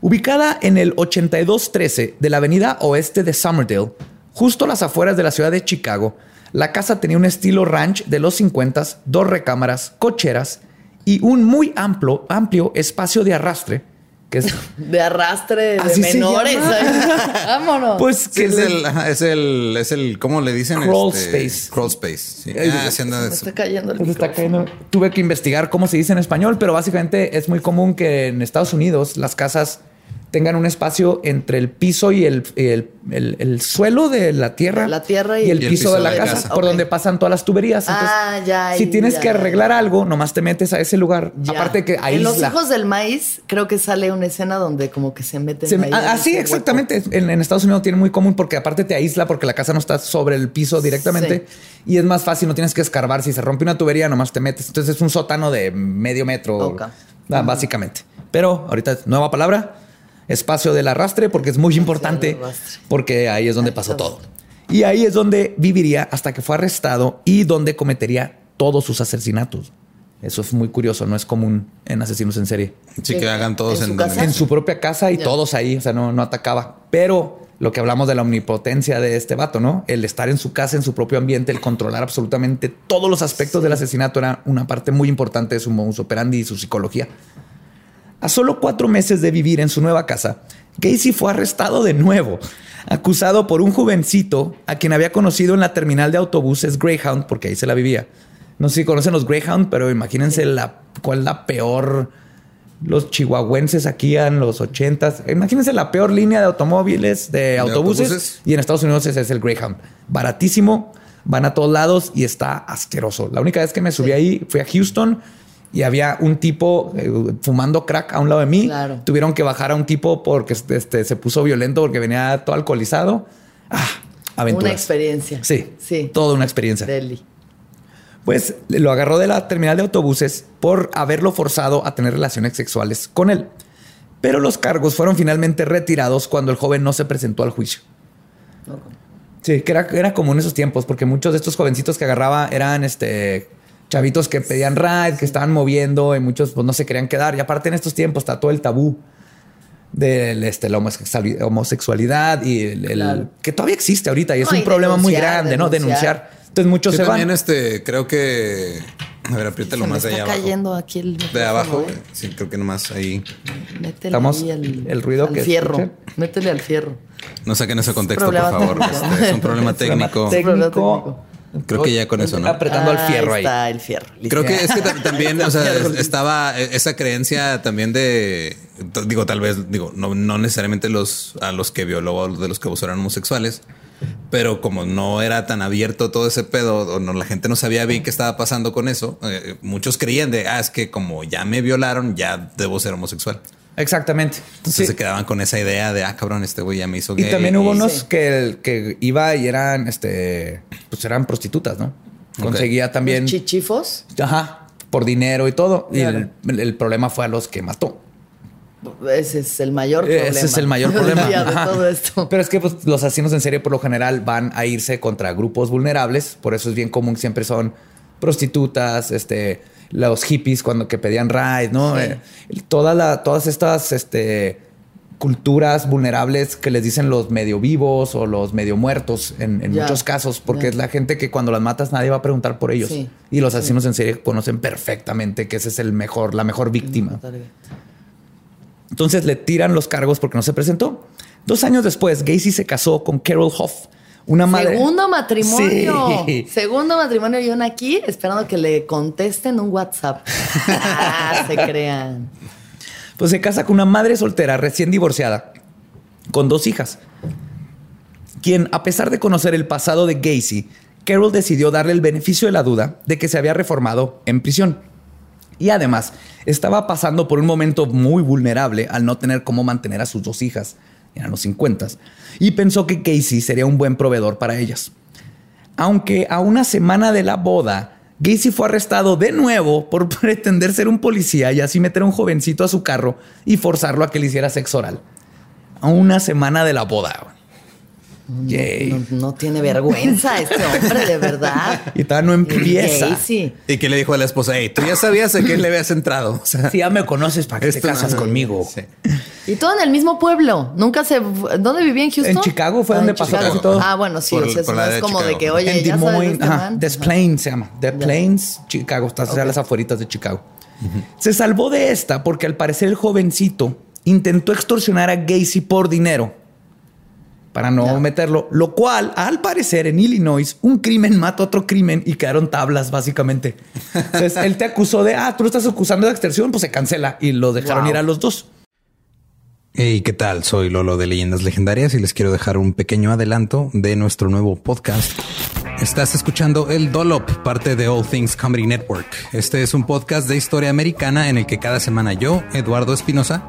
Ubicada en el 8213 de la avenida oeste de Summerdale, justo a las afueras de la ciudad de Chicago, la casa tenía un estilo ranch de los 50, dos recámaras, cocheras y un muy amplio, amplio espacio de arrastre de arrastre de menores. Vámonos. Pues que es, el, es, el, es el, ¿cómo le dicen? Crawl este, space. Crawl space. Sí. Ah, está cayendo el está cayendo. Tuve que investigar cómo se dice en español, pero básicamente es muy común que en Estados Unidos las casas tengan un espacio entre el piso y el, el, suelo de la tierra. La tierra y, el, piso, de la, casa, por donde pasan todas las tuberías. ah, ya. Si tienes que arreglar algo, nomás te metes a ese lugar. Aparte que ahí. En los hijos del maíz, creo que sale una escena donde como que se meten. ah, ah sí, exactamente. En, Estados Unidos tiene muy común porque aparte te aísla porque la casa no está sobre el piso directamente y es más fácil, no tienes que escarbar. Si se rompe una tubería, nomás te metes. Entonces es un sótano de medio metro. Ah, básicamente. Pero ahorita, nueva palabra espacio del arrastre porque es muy importante porque ahí es donde pasó todo. Y ahí es donde viviría hasta que fue arrestado y donde cometería todos sus asesinatos. Eso es muy curioso, no es común en asesinos en serie. Sí, que hagan todos en, su, propia casa y todos ahí, o sea, no, no atacaba. Pero lo que hablamos de la omnipotencia de este vato, ¿no? El estar en su casa, en su propio ambiente, el controlar absolutamente todos los aspectos del asesinato era una parte muy importante de su modus operandi y su psicología. A solo cuatro meses de vivir en su nueva casa, Casey fue arrestado de nuevo, acusado por un jovencito a quien había conocido en la terminal de autobuses Greyhound, porque ahí se la vivía. No sé si conocen los Greyhound, pero imagínense la, cuál es la peor. Los chihuahuenses aquí en los ochentas. Imagínense la peor línea de automóviles, de, autobuses, Y en Estados Unidos ese es el Greyhound. Baratísimo, van a todos lados y está asqueroso. La única vez que me subí ahí fui a Houston y había un tipo eh, fumando crack a un lado de mí. Tuvieron que bajar a un tipo porque este, se puso violento porque venía todo alcoholizado. Ah, aventuras. Una experiencia. Sí, sí. Toda una experiencia. Deli. Pues lo agarró de la terminal de autobuses por haberlo forzado a tener relaciones sexuales con él. Pero los cargos fueron finalmente retirados cuando el joven no se presentó al juicio. Sí, que era, era común en esos tiempos, porque muchos de estos jovencitos que agarraba eran este chavitos que pedían ride, que estaban moviendo y muchos pues no se querían quedar. Y aparte en estos tiempos está todo el tabú de este, la homosexualidad y el, que todavía existe ahorita y es un problema muy grande, ¿no? Denunciar. Entonces muchos se también este, creo que a ver, apriétalo más allá está cayendo aquí el de abajo. Sí, creo que nomás ahí. Métele Estamos el, ruido al fierro. Métele al fierro. No saquen ese contexto, por favor. Este, es un problema técnico. técnico. Creo que ya con eso, ¿no? Apretando al fierro ahí. Está el fierro. Creo que es que también, o sea, estaba esa creencia también de, digo, tal vez, digo, no, no necesariamente los a los que violó, de los que eran homosexuales, pero como no era tan abierto todo ese pedo, o no, la gente no sabía bien qué estaba pasando con eso, eh, muchos creían de, ah, es que como ya me violaron, ya debo ser homosexual. Exactamente. Entonces se quedaban con esa idea de, ah, cabrón, este güey ya me hizo gay. Y también hubo unos que, que iba y eran, este, pues eran prostitutas, ¿no? Conseguía también... chichifos? Ajá, por dinero y todo. Y el, problema fue a los que mató. Ese es el mayor problema. Ese es el mayor problema. de todo esto. Pero es que pues, los asesinos en serie por lo general van a irse contra grupos vulnerables. Por eso es bien común que siempre son prostitutas, este los hippies cuando que pedían ride, ¿no? Eh, todas estas este, culturas vulnerables que les dicen los medio vivos o los medio muertos en, muchos casos, porque es la gente que cuando las matas nadie va a preguntar por ellos. Y los asesinos en serie conocen perfectamente que ese es el mejor, la mejor víctima. Entonces le tiran los cargos porque no se presentó. Dos años después, Gacy se casó con Carol Hoff, una madre. Segundo matrimonio. Segundo matrimonio y una aquí esperando que le contesten un WhatsApp. ah, se crean. Pues se casa con una madre soltera recién divorciada con dos hijas. Quien, a pesar de conocer el pasado de Gacy, Carol decidió darle el beneficio de la duda de que se había reformado en prisión. Y además, estaba pasando por un momento muy vulnerable al no tener cómo mantener a sus dos hijas eran los 50, y pensó que Casey sería un buen proveedor para ellas. Aunque a una semana de la boda, Gacy fue arrestado de nuevo por pretender ser un policía y así meter a un jovencito a su carro y forzarlo a que le hiciera sexo oral. A una semana de la boda. No, tiene vergüenza este hombre, de verdad. Y todavía no empieza. Y que le dijo a la esposa, hey, tú ya sabías a quién le habías entrado. O sea, si ya me conoces, ¿para qué te casas conmigo? Y todo en el mismo pueblo. Nunca se... ¿Dónde vivía en Houston? En Chicago fue ah, donde pasó casi todo. Ah, bueno, sí. o sea, es como de que, oye, en ya Des Des Plains se llama. Des Plains, Chicago. Está okay. a las afueritas de Chicago. Se salvó de esta porque al parecer el jovencito intentó extorsionar a Gacy por dinero para no meterlo, lo cual al parecer en Illinois un crimen mata otro crimen y quedaron tablas básicamente. Entonces él te acusó de, ah, tú lo estás acusando de extorsión, pues se cancela y lo dejaron ir a los dos. Hey, ¿qué tal? Soy Lolo de Leyendas Legendarias y les quiero dejar un pequeño adelanto de nuestro nuevo podcast. Estás escuchando El Dolop, parte de All Things Comedy Network. Este es un podcast de historia americana en el que cada semana yo, Eduardo Espinosa,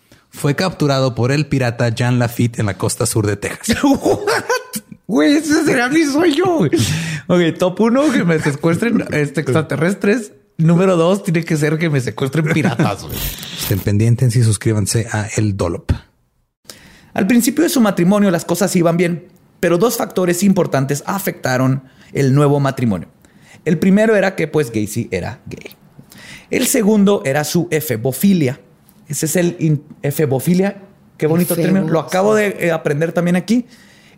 fue capturado por el pirata Jean Lafitte en la costa sur de Texas. Güey, ese será mi sueño. Ok, top uno, que me secuestren este, extraterrestres. Número dos, tiene que ser que me secuestren piratas. Estén pendientes y suscríbanse a El Dolop. Al principio de su matrimonio las cosas iban bien, pero dos factores importantes afectaron el nuevo matrimonio. El primero era que pues Gacy era gay. El segundo era su efebofilia. Ese es el efebofilia. Qué bonito término. Lo acabo de eh, aprender también aquí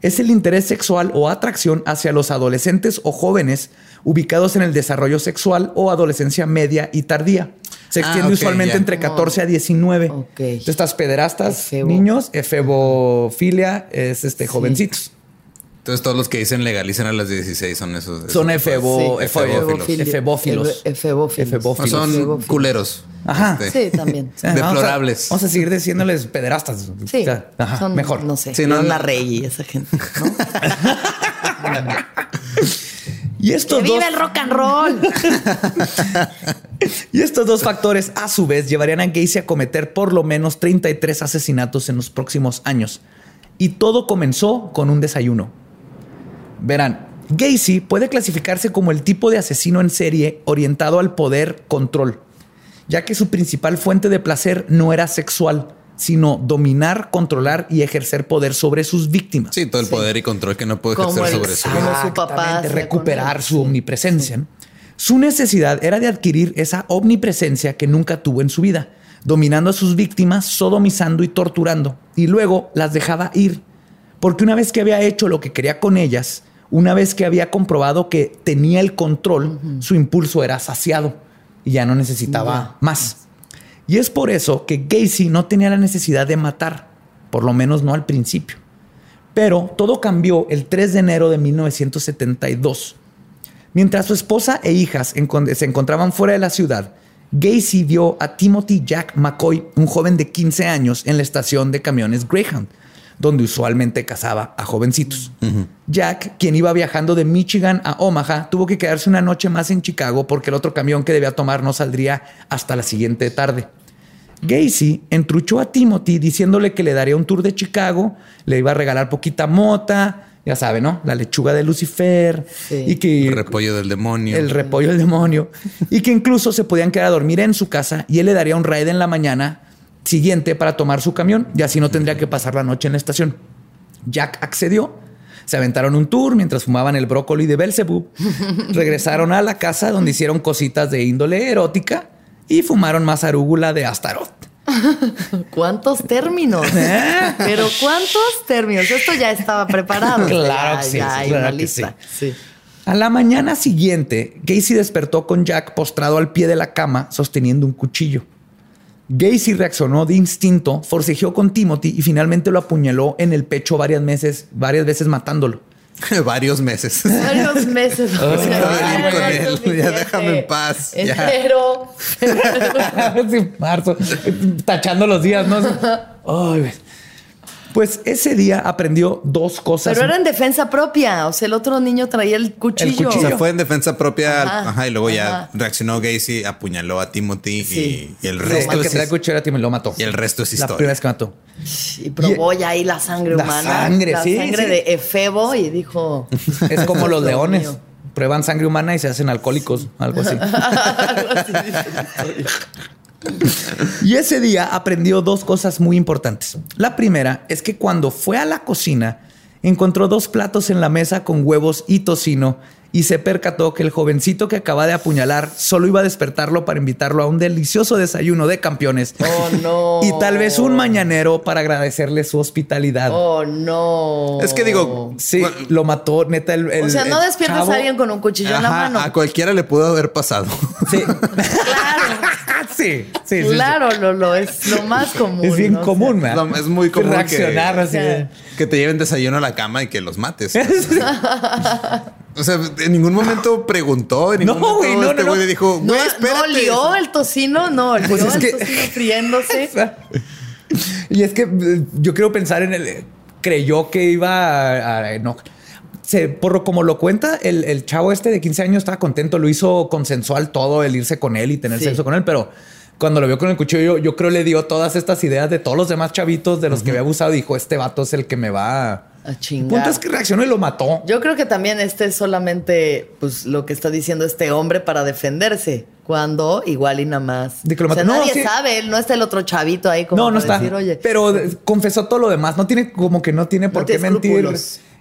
es el interés sexual o atracción hacia los adolescentes o jóvenes ubicados en el desarrollo sexual o adolescencia media y tardía. Se ah, extiende usualmente entre 14 a 19. Estas pederastas, niños, efebofilia es este jovencitos. Entonces todos los que dicen legalicen a las 16 son esos. Son efebo, efebófilos. Efebófilos. son culeros. Ajá. Este, sí, también. Deplorables. Vamos a, seguir diciéndoles pederastas. Sí. son, mejor. No sé. Sí, no, la rey y esa gente. y estos ¡Viva el rock and roll! y estos dos factores, a su vez, llevarían a Gacy a cometer por lo menos 33 asesinatos en los próximos años. Y todo comenzó con un desayuno. Verán, Gacy puede clasificarse como el tipo de asesino en serie orientado al poder control, ya que su principal fuente de placer no era sexual, sino dominar, controlar y ejercer poder sobre sus víctimas. Sí, todo el poder y control que no puede ejercer sobre su Como su papá. Recuperar su omnipresencia. Su necesidad era de adquirir esa omnipresencia que nunca tuvo en su vida, dominando a sus víctimas, sodomizando y torturando, y luego las dejaba ir, porque una vez que había hecho lo que quería con ellas, una vez que había comprobado que tenía el control, su impulso era saciado y ya no necesitaba más. Y es por eso que Gacy no tenía la necesidad de matar, por lo menos no al principio. Pero todo cambió el 3 de enero de 1972. Mientras su esposa e hijas se encontraban fuera de la ciudad, Gacy vio a Timothy Jack McCoy, un joven de 15 años, en la estación de camiones Greyhound, donde usualmente cazaba a jovencitos. Jack, quien iba viajando de Michigan a Omaha, tuvo que quedarse una noche más en Chicago porque el otro camión que debía tomar no saldría hasta la siguiente tarde. Gacy entruchó a Timothy diciéndole que le daría un tour de Chicago, le iba a regalar poquita mota, ya sabe, ¿no? La lechuga de Lucifer y que el repollo del demonio. El repollo del demonio y que incluso se podían quedar a dormir en su casa y él le daría un ride en la mañana siguiente para tomar su camión y así no tendría que pasar la noche en la estación. Jack accedió. Se aventaron un tour mientras fumaban el brócoli de Belzebub. Regresaron a la casa donde hicieron cositas de índole erótica y fumaron más arúgula de Astaroth. ¿Cuántos términos? ¿Eh? Pero ¿cuántos términos? Esto ya estaba preparado. Claro que sí. claro que sí. A la mañana siguiente, Gacy despertó con Jack postrado al pie de la cama sosteniendo un cuchillo. Gacy reaccionó de instinto, forcejeó con Timothy y finalmente lo apuñaló en el pecho varias meses, varias veces matándolo. Varios meses. Varios meses. Oh, ya, con él. ya déjame en paz. Enero. sí, marzo. Tachando los días, ¿no? Ay, pues ese día aprendió dos cosas. Pero era en defensa propia. O sea, el otro niño traía el cuchillo. O sea, fue en defensa propia. Ajá, y luego ya reaccionó Gacy, apuñaló a Timothy y, el resto. El que traía el cuchillo a Timothy lo mató. Y el resto es historia. La primera vez que mató. Y probó ya ahí la sangre humana. La sangre, sí. La sangre de Efebo y dijo. Es como los leones. Prueban sangre humana y se hacen alcohólicos, algo así. y ese día aprendió dos cosas muy importantes. La primera es que cuando fue a la cocina, encontró dos platos en la mesa con huevos y tocino y se percató que el jovencito que acaba de apuñalar solo iba a despertarlo para invitarlo a un delicioso desayuno de campeones. Oh, no. Y tal vez un mañanero para agradecerle su hospitalidad. Oh, no. Es que digo, sí, lo mató, neta. El, o sea, no despiertas a alguien con un cuchillo en la mano. A cualquiera le pudo haber pasado. Sí. claro. sí, sí, Claro, Lolo, es lo más común. Es bien común, ¿no? Es muy común reaccionar así. Que te lleven desayuno a la cama y que los mates. O sea, en ningún momento preguntó, en ningún no, momento no, este güey le dijo, güey, no, espérate. No olió el tocino, no, olió pues es el que... tocino friéndose. y es que eh, yo quiero pensar en el... Creyó que iba a... no. Se, por como lo cuenta, el, el, chavo este de 15 años estaba contento, lo hizo consensual todo, el irse con él y tener sexo con él, pero cuando lo vio con el cuchillo, yo, yo, creo le dio todas estas ideas de todos los demás chavitos de los que había abusado. Dijo, este vato es el que me va a a chingar. punto es que reaccionó y lo mató. Yo creo que también este es solamente pues, lo que está diciendo este hombre para defenderse. Cuando igual y nada más. o sea, nadie sabe, no está el otro chavito ahí como No, no está. Pero confesó todo lo demás. No tiene como que no tiene por qué mentir.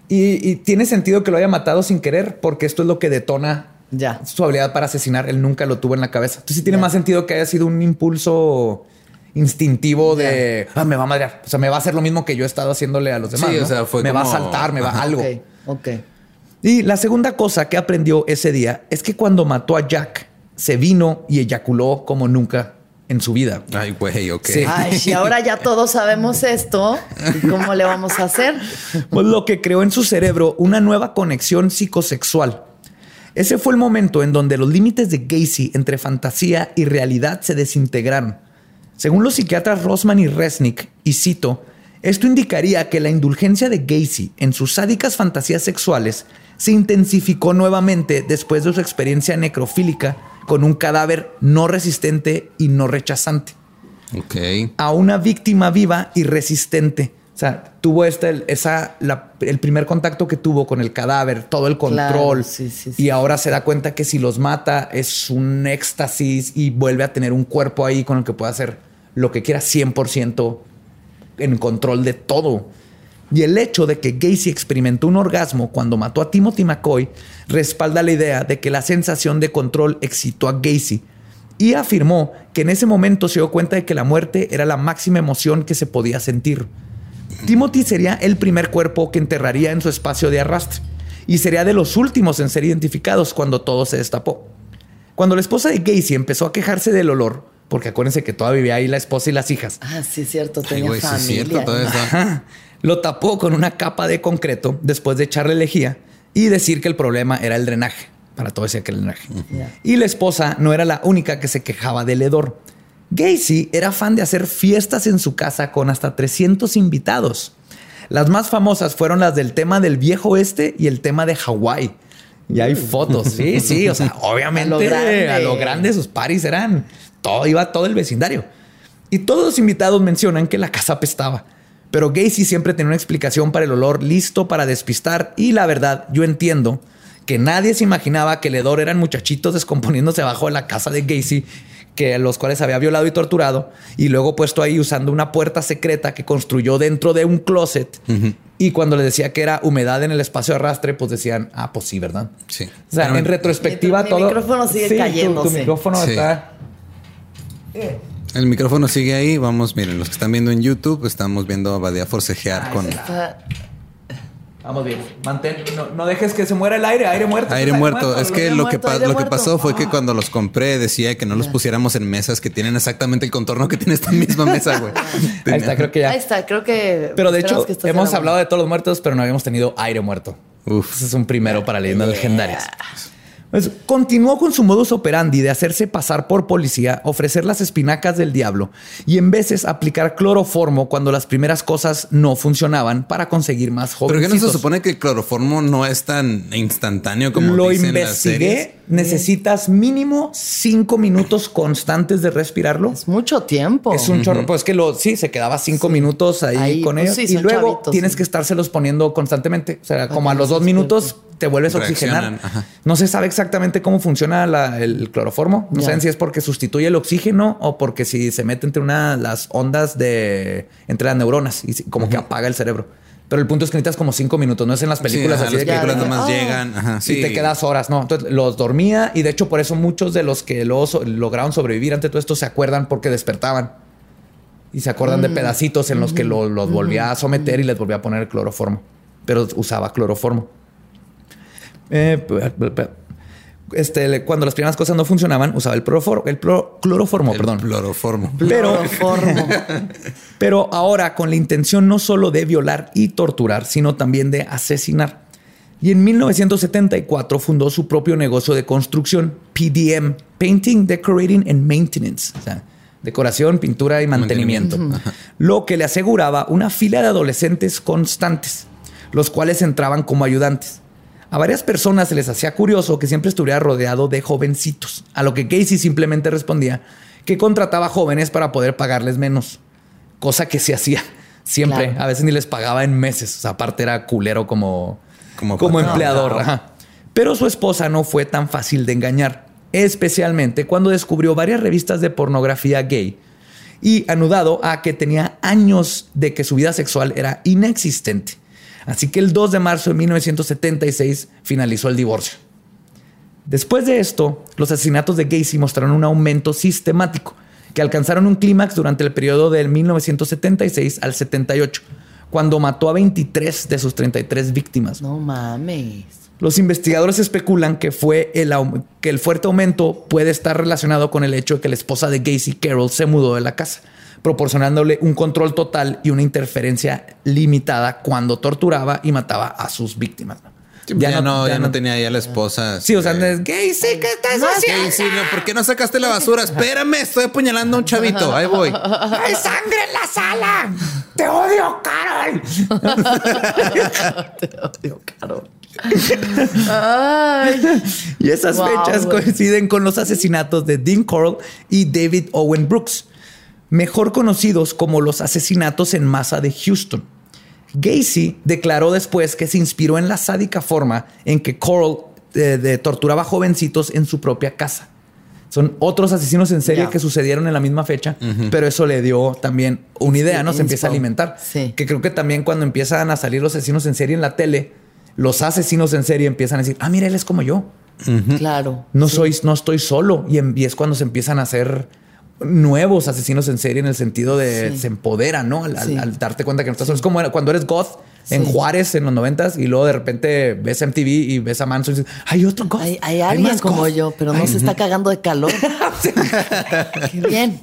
Y, y, tiene sentido que lo haya matado sin querer, porque esto es lo que detona ya. su habilidad para asesinar. Él nunca lo tuvo en la cabeza. Entonces sí tiene más sentido que haya sido un impulso instintivo de ah, me va a madrear. O sea, me va a hacer lo mismo que yo he estado haciéndole a los demás. Sí, o sea, fue me va a saltar, me va a algo. Ok. Y la segunda cosa que aprendió ese día es que cuando mató a Jack, se vino y eyaculó como nunca en su vida. Ay, güey, ok. Ay, y ahora ya todos sabemos esto. ¿Cómo le vamos a hacer? Pues lo que creó en su cerebro una nueva conexión psicosexual. Ese fue el momento en donde los límites de Gacy entre fantasía y realidad se desintegraron. Según los psiquiatras Rosman y Resnick, y cito, esto indicaría que la indulgencia de Gacy en sus sádicas fantasías sexuales se intensificó nuevamente después de su experiencia necrofílica con un cadáver no resistente y no rechazante. Ok. A una víctima viva y resistente. O sea, tuvo esa, el primer contacto que tuvo con el cadáver, todo el control. y ahora se da cuenta que si los mata es un éxtasis y vuelve a tener un cuerpo ahí con el que puede hacer lo que quiera 100% en control de todo. Y el hecho de que Gacy experimentó un orgasmo cuando mató a Timothy McCoy respalda la idea de que la sensación de control excitó a Gacy y afirmó que en ese momento se dio cuenta de que la muerte era la máxima emoción que se podía sentir. Timothy sería el primer cuerpo que enterraría en su espacio de arrastre y sería de los últimos en ser identificados cuando todo se destapó. Cuando la esposa de Gacy empezó a quejarse del olor, porque acuérdense que todavía vivía ahí la esposa y las hijas. Ah, sí, cierto, tenía familia. Lo tapó con una capa de concreto después de echarle lejía y decir que el problema era el drenaje. Para todo ese aquel drenaje. Y la esposa no era la única que se quejaba del hedor. Gacy era fan de hacer fiestas en su casa con hasta 300 invitados. Las más famosas fueron las del tema del viejo oeste y el tema de Hawái. Y hay fotos. Sí, sí. O sea, obviamente a lo grande, sus paris eran todo, iba todo el vecindario. Y todos los invitados mencionan que la casa apestaba. Pero Gacy siempre tenía una explicación para el olor listo para despistar. Y la verdad, yo entiendo que nadie se imaginaba que el hedor eran muchachitos descomponiéndose abajo de la casa de Gacy, que los cuales había violado y torturado, y luego puesto ahí usando una puerta secreta que construyó dentro de un closet. Y cuando le decía que era humedad en el espacio de arrastre, pues decían, ah, pues sí, ¿verdad? Sí. O sea, en retrospectiva todo. Mi micrófono sigue cayendo. Tu, micrófono está. El micrófono sigue ahí. Vamos, miren, los que están viendo en YouTube, estamos viendo a Badia forcejear con. Vamos bien. Mantén, no, dejes que se muera el aire, aire muerto. Aire, muerto. Es que lo que, lo que pasó fue que cuando los compré decía que no los pusiéramos en mesas que tienen exactamente el contorno que tiene esta misma mesa, güey. Ahí está, creo que ya. Ahí está, creo que. Pero de hecho, hemos hablado de todos los muertos, pero no habíamos tenido aire muerto. Uf. Ese es un primero para leyendas legendarias. Pues, continuó con su modus operandi de hacerse pasar por policía, ofrecer las espinacas del diablo y en veces aplicar cloroformo cuando las primeras cosas no funcionaban para conseguir más jóvenes. Pero que no se supone que el cloroformo no es tan instantáneo como lo dicen investigué. Las Necesitas mínimo cinco minutos constantes de respirarlo. Es mucho tiempo. Es un chorro. Pues que lo sí se quedaba cinco minutos ahí, con pues ellos y luego tienes que estárselos poniendo constantemente. O sea, como a los dos minutos te vuelves a oxigenar. No se sabe exactamente cómo funciona el cloroformo. No saben si es porque sustituye el oxígeno o porque si se mete entre una las ondas de entre las neuronas y como que apaga el cerebro. Pero el punto es que necesitas como cinco minutos, no es en las películas así de que las películas nomás llegan y te quedas horas, no. Entonces los dormía y de hecho por eso muchos de los que lograron sobrevivir ante todo esto se acuerdan porque despertaban y se acuerdan de mm. pedacitos en los que los volvía a someter y les volvía a poner el cloroformo, pero usaba cloroformo. Eh, este, cuando las primeras cosas no funcionaban, usaba el, cloroformo, el cloroformo, perdón. Cloroformo. Pero, pero ahora con la intención no solo de violar y torturar, sino también de asesinar. Y en 1974 fundó su propio negocio de construcción, PDM, Painting, Decorating and Maintenance. O sea, decoración, pintura y mantenimiento. Lo que le aseguraba una fila de adolescentes constantes, los cuales entraban como ayudantes. A varias personas se les hacía curioso que siempre estuviera rodeado de jovencitos, a lo que Casey simplemente respondía que contrataba jóvenes para poder pagarles menos, cosa que se hacía siempre. A veces ni les pagaba en meses. O sea, aparte era culero como, como, empleador. Pero su esposa no fue tan fácil de engañar, especialmente cuando descubrió varias revistas de pornografía gay y anudado a que tenía años de que su vida sexual era inexistente. Así que el 2 de marzo de 1976 finalizó el divorcio. Después de esto, los asesinatos de Gacy mostraron un aumento sistemático que alcanzaron un clímax durante el periodo del 1976 al 78, cuando mató a 23 de sus 33 víctimas. No mames. Los investigadores especulan que, fue el, que el fuerte aumento puede estar relacionado con el hecho de que la esposa de Gacy, Carol, se mudó de la casa proporcionándole un control total y una interferencia limitada cuando torturaba y mataba a sus víctimas. ya, no, ya, no, tenía ya la esposa. Sí, o sea, es gay, sí, ¿qué estás haciendo? Sí, no, ¿por qué no sacaste la basura? Espérame, estoy apuñalando a un chavito. Ahí voy. ¡Hay sangre en la sala! ¡Te odio, Carol! Te odio, Carol. Y esas fechas coinciden con los asesinatos de Dean Coral y David Owen Brooks mejor conocidos como los asesinatos en masa de Houston. Gacy declaró después que se inspiró en la sádica forma en que Coral eh, torturaba jovencitos en su propia casa. Son otros asesinos en serie que sucedieron en la misma fecha, pero eso le dio también una idea, Sí, ¿no? Se empieza a alimentar. Sí. Que creo que también cuando empiezan a salir los asesinos en serie en la tele, los asesinos en serie empiezan a decir, ah, mira, él es como yo. Claro. No Sí. soy, no estoy solo. Y, en- y es cuando se empiezan a hacer nuevos asesinos en serie en el sentido de Sí. se empodera, ¿no? Al, al- Sí. al darte cuenta que no estás solo. Es como cuando eres goth en Sí. Juárez en los noventas y luego de repente ves MTV y ves a Manson y dices, hay otro goth. Hay, hay alguien más como goth". yo, pero no se está cagando de calor. Qué bien.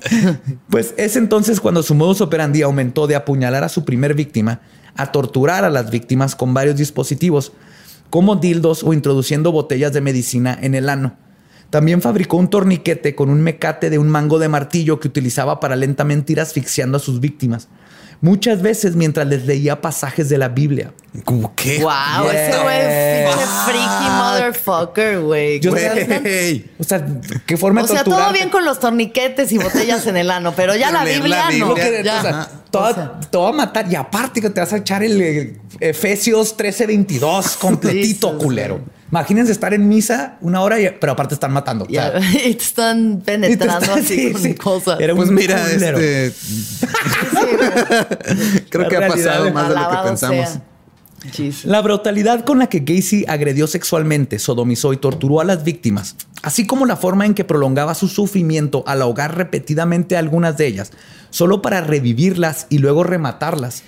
Pues es entonces cuando su modus operandi aumentó de apuñalar a su primer víctima a torturar a las víctimas con varios dispositivos, como dildos o introduciendo botellas de medicina en el ano. También fabricó un torniquete con un mecate de un mango de martillo que utilizaba para lentamente ir asfixiando a sus víctimas, muchas veces mientras les leía pasajes de la Biblia. ¿Cómo qué? Wow, Yeah. ese güey es pinche freaky motherfucker, güey. O sea, qué forma O de sea, todo bien con los torniquetes y botellas en el ano, pero ya Pero la Biblia, la no. Biblia, que- Ya. o sea, va- O sea, a matar y aparte que te vas a echar el eh, Efesios 13:22 completito, culero. Imagínense estar en misa una hora, y- pero aparte están matando. O sea, ya, y te están y te penetrando están- así sí, con sí. cosas. Era Pues mira, culero. este. Sí. Creo La que ha pasado más de lo que pensamos. sea. Jesus. La brutalidad con la que Gacy agredió sexualmente, sodomizó y torturó a las víctimas, así como la forma en que prolongaba su sufrimiento al ahogar repetidamente a algunas de ellas, solo para revivirlas y luego rematarlas.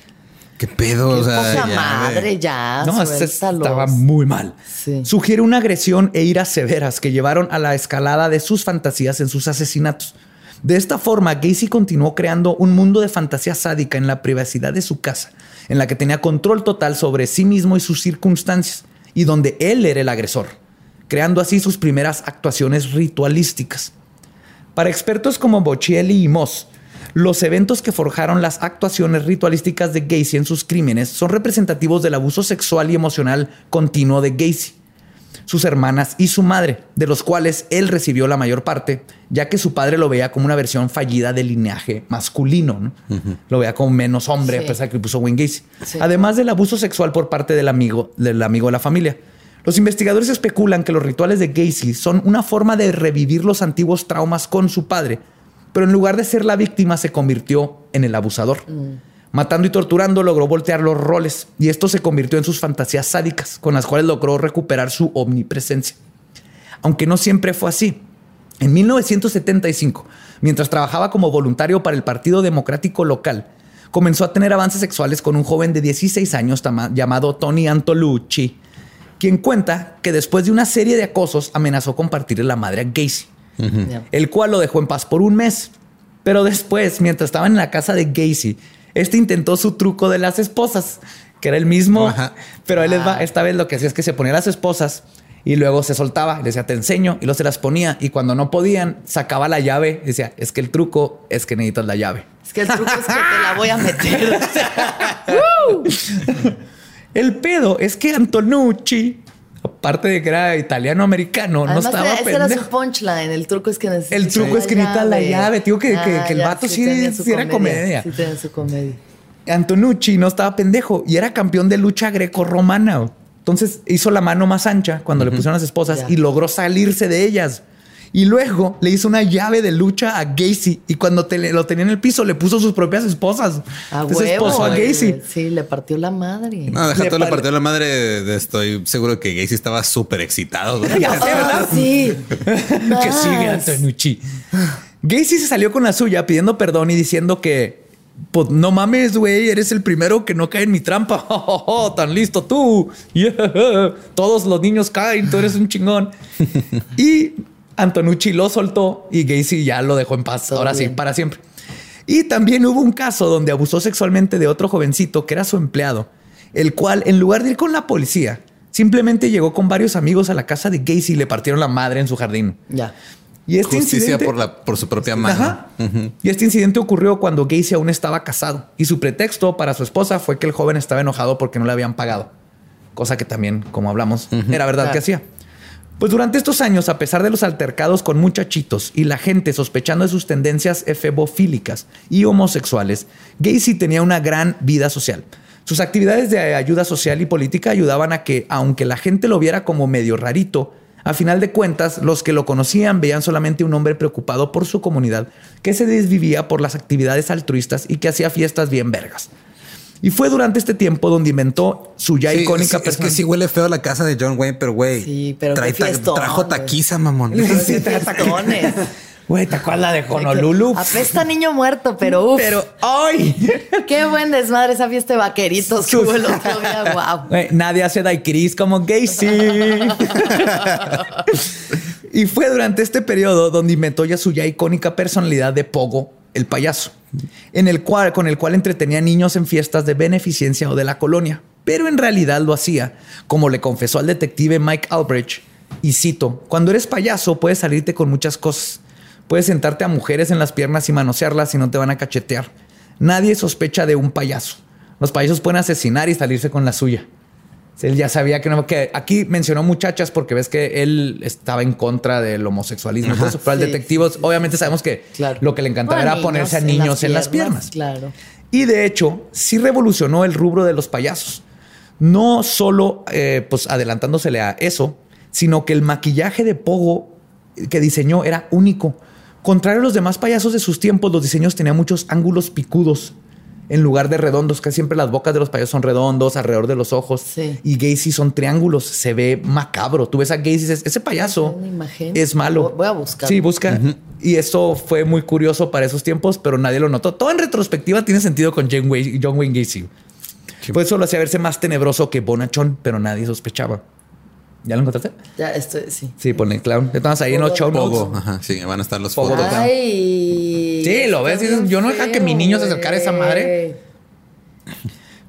¿Qué pedo? Qué o sea, poca ya, madre, ya. No, suéltalos. estaba muy mal. Sí. Sugiere una agresión e iras severas que llevaron a la escalada de sus fantasías en sus asesinatos. De esta forma, Gacy continuó creando un mundo de fantasía sádica en la privacidad de su casa, en la que tenía control total sobre sí mismo y sus circunstancias, y donde él era el agresor, creando así sus primeras actuaciones ritualísticas. Para expertos como Boccielli y Moss, los eventos que forjaron las actuaciones ritualísticas de Gacy en sus crímenes son representativos del abuso sexual y emocional continuo de Gacy, sus hermanas y su madre, de los cuales él recibió la mayor parte, ya que su padre lo veía como una versión fallida del linaje masculino, ¿no? Lo veía como menos hombre, Sí. a pesar que puso Wayne Gacy. Sí. Además del abuso sexual por parte del amigo, del amigo de la familia. Los investigadores especulan que los rituales de Gacy son una forma de revivir los antiguos traumas con su padre, pero en lugar de ser la víctima se convirtió en el abusador. Matando y torturando logró voltear los roles y esto se convirtió en sus fantasías sádicas, con las cuales logró recuperar su omnipresencia. Aunque no siempre fue así. En 1975, mientras trabajaba como voluntario para el Partido Democrático local, comenzó a tener avances sexuales con un joven de 16 años llamado Tony Antolucci, quien cuenta que después de una serie de acosos amenazó con partirle la madre a Gacy, El cual lo dejó en paz por un mes. Pero después, mientras estaba en la casa de Gacy, este intentó su truco de las esposas, que era el mismo, Ajá. pero va. Ah. Esta vez lo que hacía es que se ponía las esposas y luego se soltaba, le decía, te enseño, y luego se las ponía. Y cuando no podían, sacaba la llave y decía, es que el truco es que necesitas la llave. Es que el truco es que te la voy a meter. El pedo es que Antonucci, aparte de que era italiano-americano, no estaba era- ese era pendejo. su punchline. El truco es que necesitas El truco es que necesitas la llave. Te digo que- que- que el vato sí- era comedia. Sí, tenía su comedia. Antonucci no estaba pendejo y era campeón de lucha greco-romana. Entonces hizo la mano más ancha cuando le pusieron las esposas Ya. y logró salirse de ellas. Y luego le hizo una llave de lucha a Gacy y cuando te- lo tenía en el piso le puso sus propias esposas. A Entonces huevo. esposó a. Gacy. Sí, le partió la madre. No, deja Le todo la pare- parte de la madre. de- Estoy seguro que Gacy estaba súper excitado. güey. Ya sé, ¿verdad? Ah, sí. que sigue. Antonucci. Gacy se salió con la suya pidiendo perdón y diciendo que pues no mames, güey, eres el primero que no cae en mi trampa. Oh, tan listo tú. Yeah. Todos los niños caen, tú eres un chingón. y Antonucci lo soltó y Gacy ya lo dejó en paz. Todo Ahora sí, para siempre. Y también hubo un caso donde abusó sexualmente de otro jovencito que era su empleado, el cual, en lugar de ir con la policía, simplemente llegó con varios amigos a la casa de Gacy y le partieron la madre en su jardín. Ya. Y este Justicia incidente, por, la, por su propia mano. Ajá. Y este incidente ocurrió cuando Gacy aún estaba casado y su pretexto para su esposa fue que el joven estaba enojado porque no le habían pagado, cosa que también, como hablamos, era verdad Claro. que hacía. Pues durante estos años, a pesar de los altercados con muchachitos y la gente sospechando de sus tendencias efebofílicas y homosexuales, Gacy tenía una gran vida social. Sus actividades de ayuda social y política ayudaban a que, aunque la gente lo viera como medio rarito, A final de cuentas, los que lo conocían veían solamente un hombre preocupado por su comunidad, que se desvivía por las actividades altruistas y que hacía fiestas bien vergas. Y fue durante este tiempo donde inventó su ya icónica sí, Es que sí huele feo la casa de John Wayne, pero güey. Sí, pero trae, trajo taquiza, mamón. Sí, trae tacones. Güey, ¿te acuerdas la de Honolulu? Apesta niño muerto, pero uff. Pero, ¡ay! Qué buen desmadre esa fiesta de vaqueritos que hubo el otro día. Wow. Güey, nadie hace daiquiris como Gacy. y fue durante este periodo donde inventó ya su ya icónica personalidad de Pogo, el payaso, en el cual, con el cual entretenía niños en fiestas de beneficencia o de la colonia. Pero en realidad lo hacía, como le confesó al detective Mike Albrecht, y cito, cuando eres payaso puedes salirte con muchas cosas Puedes sentarte a mujeres en las piernas y manosearlas y no te van a cachetear. Nadie sospecha de un payaso. Los payasos pueden asesinar y salirse con la suya. Él ya sabía que no, que aquí mencionó muchachas porque ves que él estaba en contra del homosexualismo. pero al detective, obviamente sabemos que lo que le encantaba era ponerse a niños en las, piernas. Claro. Y de hecho, sí revolucionó el rubro de los payasos. No solo eh, pues adelantándosele a eso, sino que el maquillaje de Pogo que diseñó era único. Contrario a los demás payasos de sus tiempos, los diseños tenían muchos ángulos picudos en lugar de redondos, que siempre las bocas de los payasos son redondos alrededor de los ojos. Y Gacy son triángulos, se ve macabro. Tú ves a Gacy y dices, ese payaso es malo. Voy a buscar. Sí, busca. Y eso fue muy curioso para esos tiempos, pero nadie lo notó. Todo en retrospectiva tiene sentido con John Wayne, John Wayne Gacy. Por eso lo hacía verse más tenebroso que Bonachón, pero nadie sospechaba. ¿Ya lo encontraste? Ya estoy, sí. Sí, ponle clown. Estamos ahí en los show notes. Ajá, sí, van a estar los fotos. Ay, sí, lo ves. yo no deja que mi niño se acercara a esa madre.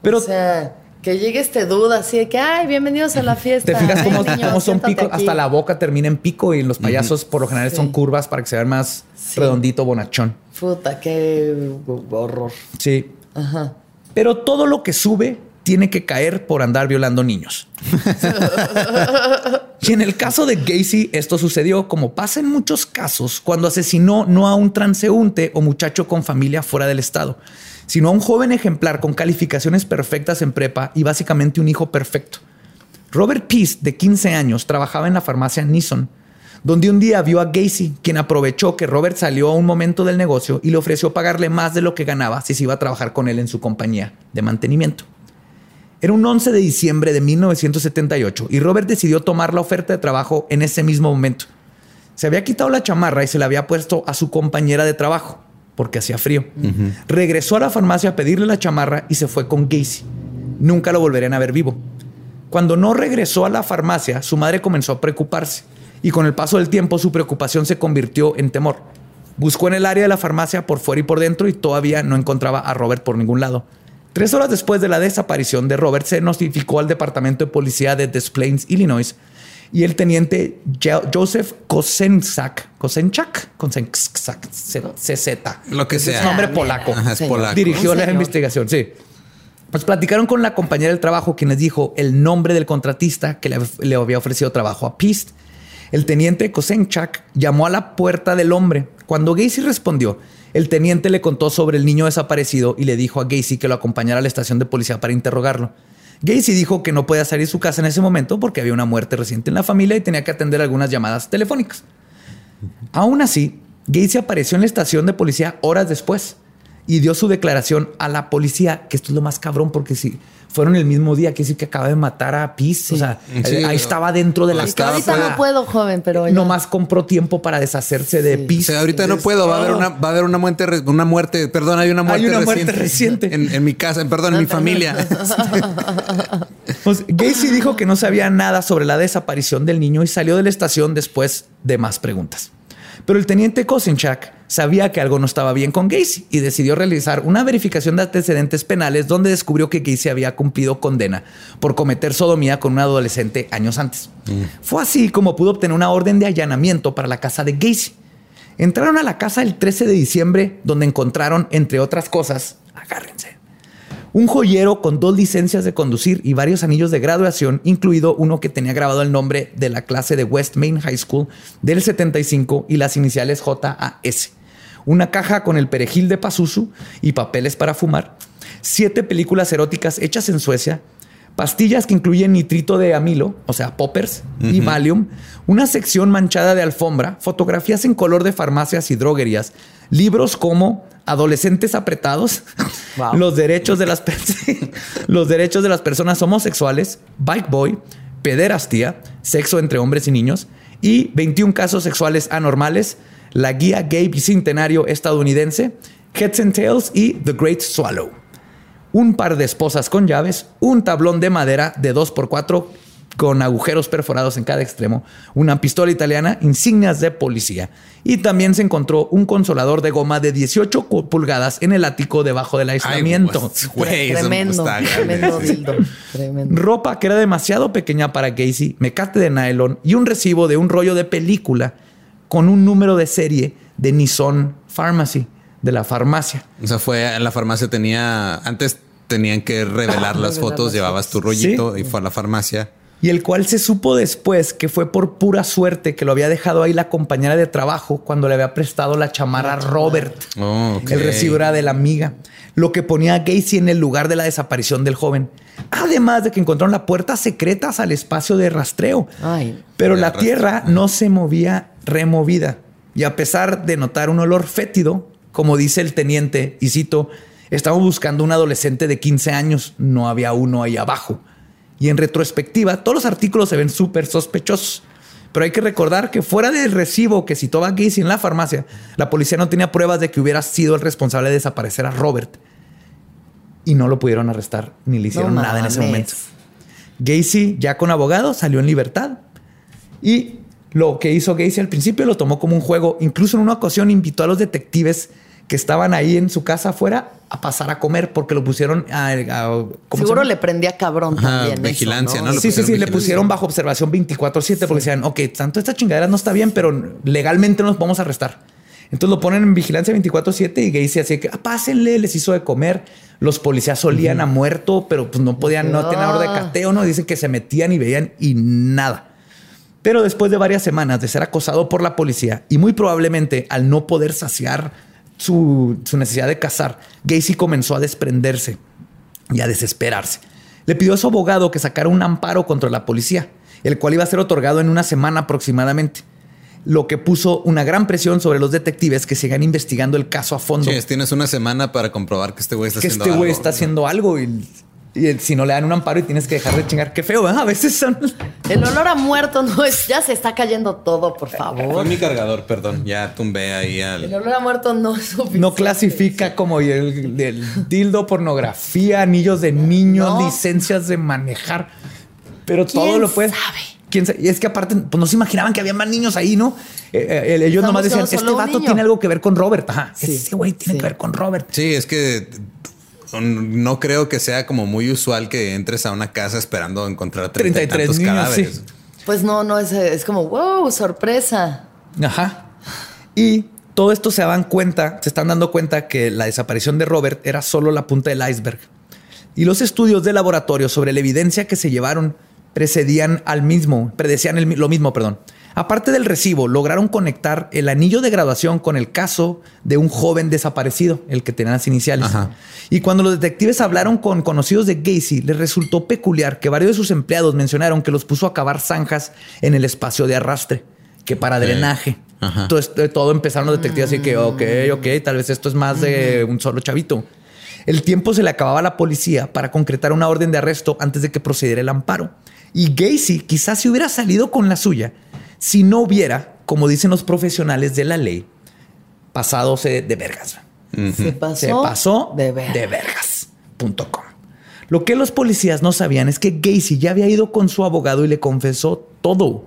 Pero. O sea, que llegue este duda así de que, ay, bienvenidos a la fiesta. ¿Te fijas cómo, son picos? Hasta la boca termina en pico y los payasos por lo general son curvas para que se vean más redondito, bonachón. Puta, qué horror. Sí. Ajá. Pero todo lo que sube tiene que caer por andar violando niños. y en el caso de Gacy, esto sucedió como pasa en muchos casos cuando asesinó no a un transeúnte o muchacho con familia fuera del estado, sino a un joven ejemplar con calificaciones perfectas en prepa y básicamente un hijo perfecto. Robert Peace, de 15 años, trabajaba en la farmacia Nissan, donde un día vio a Gacy, quien aprovechó que Robert salió a un momento del negocio y le ofreció pagarle más de lo que ganaba si se iba a trabajar con él en su compañía de mantenimiento. Era un 11 de diciembre de 1978 y Robert decidió tomar la oferta de trabajo en ese mismo momento. Se había quitado la chamarra y se la había puesto a su compañera de trabajo porque hacía frío. Regresó a la farmacia a pedirle la chamarra y se fue con Casey. Nunca lo volverían a ver vivo. Cuando no regresó a la farmacia, su madre comenzó a preocuparse y con el paso del tiempo su preocupación se convirtió en temor. Buscó en el área de la farmacia por fuera y por dentro y todavía no encontraba a Robert por ningún lado. Tres horas después de la desaparición de Robert, se notificó al Departamento de Policía de Des Plaines, Illinois, y el teniente Joseph Kosenczak, Kosenczak, Kosenczak, CZ. Lo que sea. Es nombre polaco. Dirigió la investigación, sí. Pues platicaron con la compañera del trabajo, quien les dijo el nombre del contratista que le, había ofrecido trabajo a Pist. El teniente Kosenchak llamó a la puerta del hombre. Cuando Gacy respondió, el teniente le contó sobre el niño desaparecido y le dijo a Gacy que lo acompañara a la estación de policía para interrogarlo. Gacy dijo que no podía salir de su casa en ese momento porque había una muerte reciente en la familia y tenía que atender algunas llamadas telefónicas. Aún así, Gacy apareció en la estación de policía horas después y dio su declaración a la policía, que esto es lo más cabrón porque si fueron el mismo día, que decir que acaba de matar a Peace. O sea, ahí estaba dentro de la casa. Ahorita no puedo, joven, pero nomás compró tiempo para deshacerse de Peace. ahorita no puedo. Va a haber una, va a haber una muerte, una muerte. Perdón, hay una muerte, hay una muerte reciente, En, mi casa, perdón, en mi familia. pues Gacy dijo que no sabía nada sobre la desaparición del niño y salió de la estación después de más preguntas. Pero el teniente Kosinchak sabía que algo no estaba bien con Gacy y decidió realizar una verificación de antecedentes penales donde descubrió que Gacy había cumplido condena por cometer sodomía con un adolescente años antes. Mm. Fue así como pudo obtener una orden de allanamiento para la casa de Gacy. Entraron a la casa el 13 de diciembre donde encontraron, entre otras cosas, agárrense, un joyero con dos licencias de conducir y varios anillos de graduación, incluido uno que tenía grabado el nombre de la clase de West Main High School del 75 y las iniciales JAS. Una caja con el perejil de Pazuzu y papeles para fumar. Siete películas eróticas hechas en Suecia. pastillas que incluyen nitrito de amilo, o sea, poppers y Valium, una sección manchada de alfombra, fotografías en color de farmacias y droguerías, libros como Adolescentes apretados, los derechos de las los derechos de las personas homosexuales, Bike Boy, pederastía, sexo entre hombres y niños y 21 casos sexuales anormales, la guía gay bicentenario estadounidense, Heads and Tails y The Great Swallow un par de esposas con llaves, un tablón de madera de 2x4 con agujeros perforados en cada extremo, una pistola italiana, insignias de policía. Y también se encontró un consolador de goma de 18 pulgadas en el ático debajo del aislamiento. Pues, tremendo, tremendo, tremendo. Ropa que era demasiado pequeña para Casey, mecate de nylon y un recibo de un rollo de película con un número de serie de Nissan Pharmacy de la farmacia. O sea, fue en la farmacia tenía antes tenían que revelar las fotos, llevabas tu rollito y fue a la farmacia. Y el cual se supo después que fue por pura suerte que lo había dejado ahí la compañera de trabajo cuando le había prestado la chamarra a Robert. Oh, el recibo era de la amiga. Lo que ponía a Gacy en el lugar de la desaparición del joven. Además de que encontraron la puerta secretas al espacio de rastreo. Pero la tierra no se movía removida. Y a pesar de notar un olor fétido, como dice el teniente, y cito, estamos buscando un adolescente de 15 años, no había uno ahí abajo. Y en retrospectiva, todos los artículos se ven súper sospechosos. Pero hay que recordar que fuera del recibo que citó a Gacy en la farmacia, la policía no tenía pruebas de que hubiera sido el responsable de desaparecer a Robert. Y no lo pudieron arrestar ni le hicieron nada en ese momento. Gacy, ya con abogado, salió en libertad. Y lo que hizo Gacy al principio lo tomó como un juego. Incluso en una ocasión invitó a los detectives que estaban ahí en su casa afuera a pasar a comer porque lo pusieron a, seguro le prendía cabrón también vigilancia ¿no? sí sí sí le pusieron bajo observación 24/7 porque decían ok tanto esta chingadera no está bien pero legalmente nos podemos arrestar entonces lo ponen en vigilancia 24/7 y Gacy así que ah, pásenle les hizo de comer los policías solían a muerto pero pues no podían no tener orden de cateo no dicen que se metían y veían y nada. Pero después de varias semanas de ser acosado por la policía y muy probablemente al no poder saciar su, necesidad de cazar, Gacy comenzó a desprenderse y a desesperarse. Le pidió a su abogado que sacara un amparo contra la policía, el cual iba a ser otorgado en una semana aproximadamente lo que puso una gran presión sobre los detectives que sigan investigando el caso a fondo. Sí, tienes una semana para comprobar que este güey está haciendo algo. Que este güey está haciendo algo y y si no le dan un amparo y tienes que dejar de chingar, qué feo, ¿eh? A veces son. El olor a muerto no es. Ya se está cayendo todo, por favor. Fue mi cargador, perdón. Ya tumbé ahí al. El olor a muerto no es suficiente. No clasifica como el, dildo, pornografía, anillos de niños, licencias de manejar. Pero todo lo puede. Sabe? ¿Quién sabe? Y es que aparte, pues no se imaginaban que había más niños ahí, ¿no? Eh, eh, ellos nomás decían, este vato tiene algo que ver con Robert. Ajá. Sí, ese güey tiene que ver con Robert. Sí, es que no creo que sea como muy usual que entres a una casa esperando encontrar 33 cadáveres. Pues no, no es, es como wow, sorpresa. Ajá. Y todo esto se dan cuenta, se están dando cuenta que la desaparición de Robert era solo la punta del iceberg. Y los estudios de laboratorio sobre la evidencia que se llevaron precedían al mismo, predecían lo mismo, perdón. Aparte del recibo, lograron conectar el anillo de graduación con el caso de un joven desaparecido, el que tenía las iniciales. Y cuando los detectives hablaron con conocidos de Gacy, les resultó peculiar que varios de sus empleados mencionaron que los puso a cavar zanjas en el espacio de arrastre, que para drenaje. Entonces, todo empezaron los detectives así que, ok, ok, tal vez esto es más de un solo chavito. El tiempo se le acababa a la policía para concretar una orden de arresto antes de que procediera el amparo. Y Gacy quizás se hubiera salido con la suya si no hubiera, como dicen los profesionales de la ley, pasado de vergas. Se pasó, de, vergas.com. Lo que los policías no sabían es que Gacy ya había ido con su abogado y le confesó todo.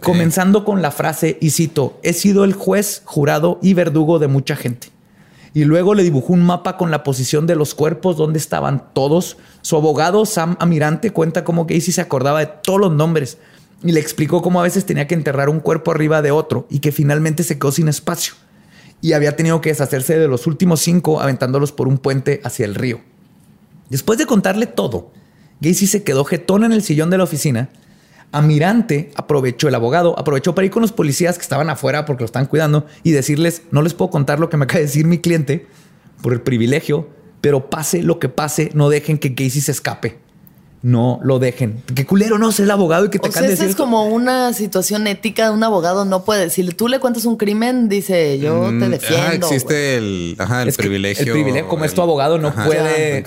Comenzando con la frase, y cito, he sido el juez, jurado y verdugo de mucha gente. Y luego le dibujó un mapa con la posición de los cuerpos, donde estaban todos. Su abogado, Sam Amirante, cuenta cómo Gacy se acordaba de todos los nombres y le explicó cómo a veces tenía que enterrar un cuerpo arriba de otro y que finalmente se quedó sin espacio y había tenido que deshacerse de los últimos cinco aventándolos por un puente hacia el río. Después de contarle todo, Gacy se quedó jetón en el sillón de la oficina. Amirante aprovechó, el abogado aprovechó para ir con los policías que estaban afuera porque lo están cuidando y decirles, no les puedo contar lo que me acaba de decir mi cliente por el privilegio, pero pase lo que pase, no dejen que Gacy se escape. No lo dejen. Qué culero, no, ser el abogado y que te o sea, esa es como una situación ética de un abogado. No puede. Si tú le cuentas un crimen, dice yo te mm, defiendo. Ah, existe el, ajá, el privilegio. El privilegio, como es tu abogado, no puede.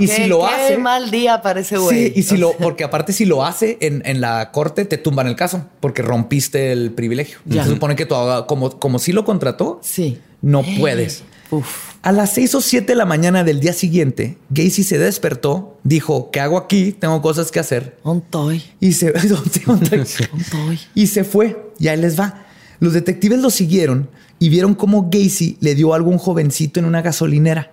y si lo hace. mal día parece güey. Sí, y si lo, porque aparte, si lo hace en, en, la corte, te tumban el caso porque rompiste el privilegio. Se supone que tu abogado, como, como si lo contrató, sí. no puedes. Uf. A las 6 o 7 de la mañana del día siguiente, Gacy se despertó, dijo, ¿qué hago aquí? Tengo cosas que hacer. Ontoy. Y se, y se fue. Y ahí les va. Los detectives lo siguieron y vieron cómo Gacy le dio algo a un jovencito en una gasolinera.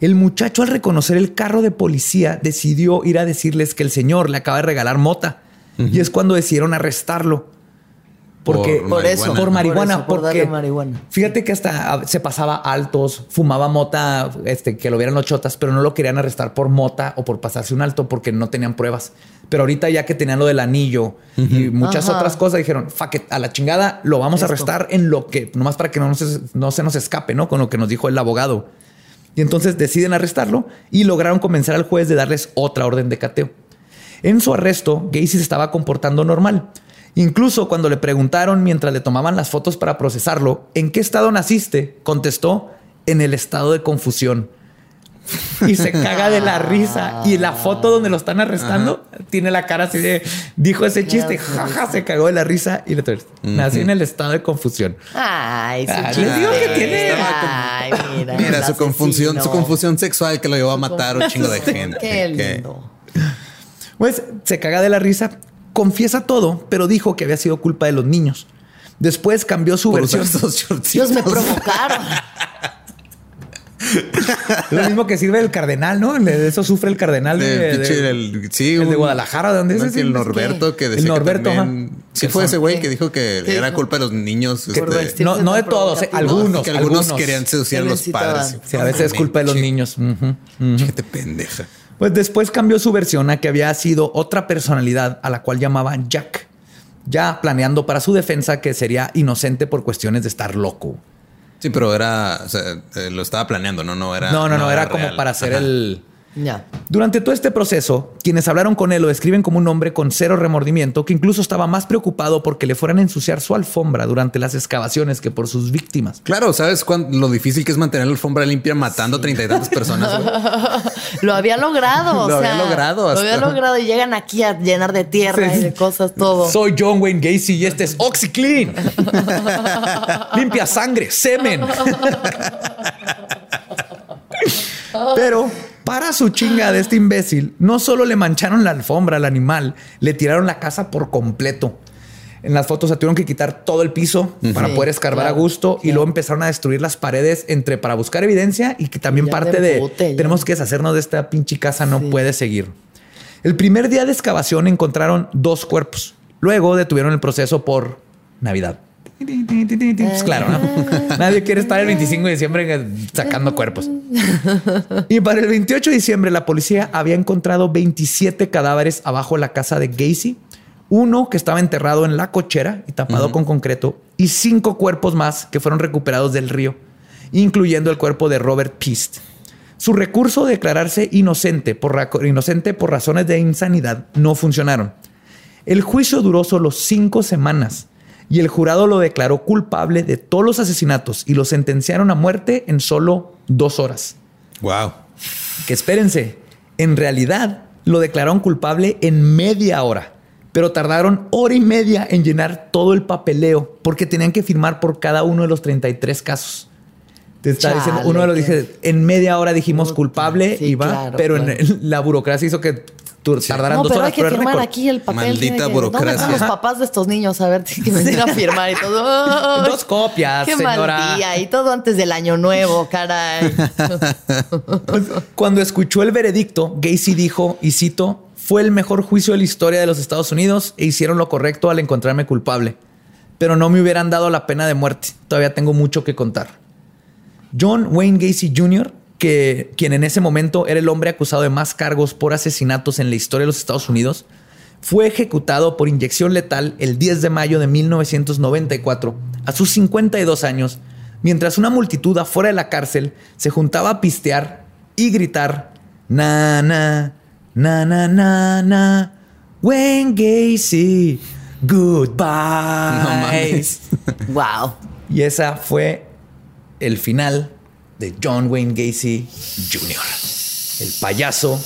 El muchacho al reconocer el carro de policía decidió ir a decirles que el señor le acaba de regalar mota. Y es cuando decidieron arrestarlo. Porque, por, eso, por marihuana. Por porque marihuana. Fíjate que hasta se pasaba altos, fumaba mota, este, que lo vieran los chotas, pero no lo querían arrestar por mota o por pasarse un alto porque no tenían pruebas. Pero ahorita ya que tenían lo del anillo y muchas otras cosas, dijeron, fuck it, a la chingada, lo vamos a arrestar en lo que, nomás para que no, no se nos escape, ¿no? Con lo que nos dijo el abogado. Y entonces deciden arrestarlo y lograron convencer al juez de darles otra orden de cateo. En su arresto, Gacy se estaba comportando normal Incluso cuando le preguntaron mientras le tomaban las fotos para procesarlo, ¿en qué estado naciste? Contestó, en el estado de confusión. Y se caga de la risa. Y la foto donde lo están arrestando tiene la cara así de, dijo ese chiste, jaja, se cagó de la risa y le nací en el estado de confusión. Ay, su ah, les digo que tiene. Ay, mira, mira su confusión, su confusión sexual que lo llevó a matar un chingo de gente. Qué lindo. Pues se caga de la risa confiesa todo, pero dijo que había sido culpa de los niños. Después cambió su versión. Dios me provocaron. Lo mismo que sirve el cardenal, ¿no? De eso sufre el cardenal de, sí, el de Guadalajara. ¿De dónde es? el Norberto que decía el Norberto, que sí fue ese güey que dijo que era culpa de los niños. Este, no, no de todos, eh, algunos. Que algunos, querían seducir a los padres. Sí, a veces es culpa de los niños. Qué pendeja. Pues después cambió su versión a que había sido otra personalidad a la cual llamaban Jack, ya planeando para su defensa que sería inocente por cuestiones de estar loco. Sí, pero era, o sea, eh, lo estaba planeando, no, no era. No, no, no, era, como para hacer el durante todo este proceso, quienes hablaron con él lo describen como un hombre con cero remordimiento que incluso estaba más preocupado porque le fueran a ensuciar su alfombra durante las excavaciones que por sus víctimas. Claro, ¿sabes lo difícil que es mantener la alfombra limpia matando treinta y tantas personas? lo había logrado. lo había logrado. Lo había logrado y llegan aquí a llenar de tierra y de cosas todo. Soy John Wayne Gacy y este es OxyClean. Limpia sangre, semen. Pero para su chinga de este imbécil, no solo le mancharon la alfombra al animal, le tiraron la casa por completo. En las fotos se tuvieron que quitar todo el piso para poder escarbar a gusto y luego empezaron a destruir las paredes entre para buscar evidencia y que también parte de, tenemos que deshacernos de esta pinche casa, no puede seguir. El primer día de excavación encontraron dos cuerpos. Luego detuvieron el proceso por Navidad. Pues claro, ¿no? Nadie quiere estar el 25 de diciembre sacando cuerpos. Y para el 28 de diciembre, la policía había encontrado 27 cadáveres abajo de la casa de Gacy. Uno que estaba enterrado en la cochera y tapado con concreto, y cinco cuerpos más que fueron recuperados del río, incluyendo el cuerpo de Robert Pist. Su recurso de declararse inocente por, inocente por razones de insanidad no funcionaron. El juicio duró solo cinco semanas y el jurado lo declaró culpable de todos los asesinatos y lo sentenciaron a muerte en solo dos horas. Wow. Que espérense, en realidad lo declararon culpable en media hora, pero tardaron hora y media en llenar todo el papeleo porque tenían que firmar por cada uno de los 33 casos. Te está diciendo, uno de los dije, en media hora dijimos culpable y va, pero En, la burocracia hizo que tardarán dos pero horas. Hay que firmar aquí el papel. Maldita burocracia. ¿Dónde están los papás de estos niños? A ver, que me a firmar y todo. Dos copias, Qué señora. Mal día. Y todo antes del año nuevo, caray. Cuando escuchó el veredicto, Gacy dijo, y cito, fue el mejor juicio de la historia de los Estados Unidos e hicieron lo correcto al encontrarme culpable. Pero no me hubieran dado la pena de muerte. Todavía tengo mucho que contar. John Wayne Gacy Jr que quien en ese momento era el hombre acusado de más cargos por asesinatos en la historia de los Estados Unidos, fue ejecutado por inyección letal el 10 de mayo de 1994, a sus 52 años, mientras una multitud afuera de la cárcel se juntaba a pistear y gritar, na, na, Na, na, na, na. Wayne Gacy. Goodbye. No mames. Wow. Y esa fue el final de John Wayne Gacy Jr., el payaso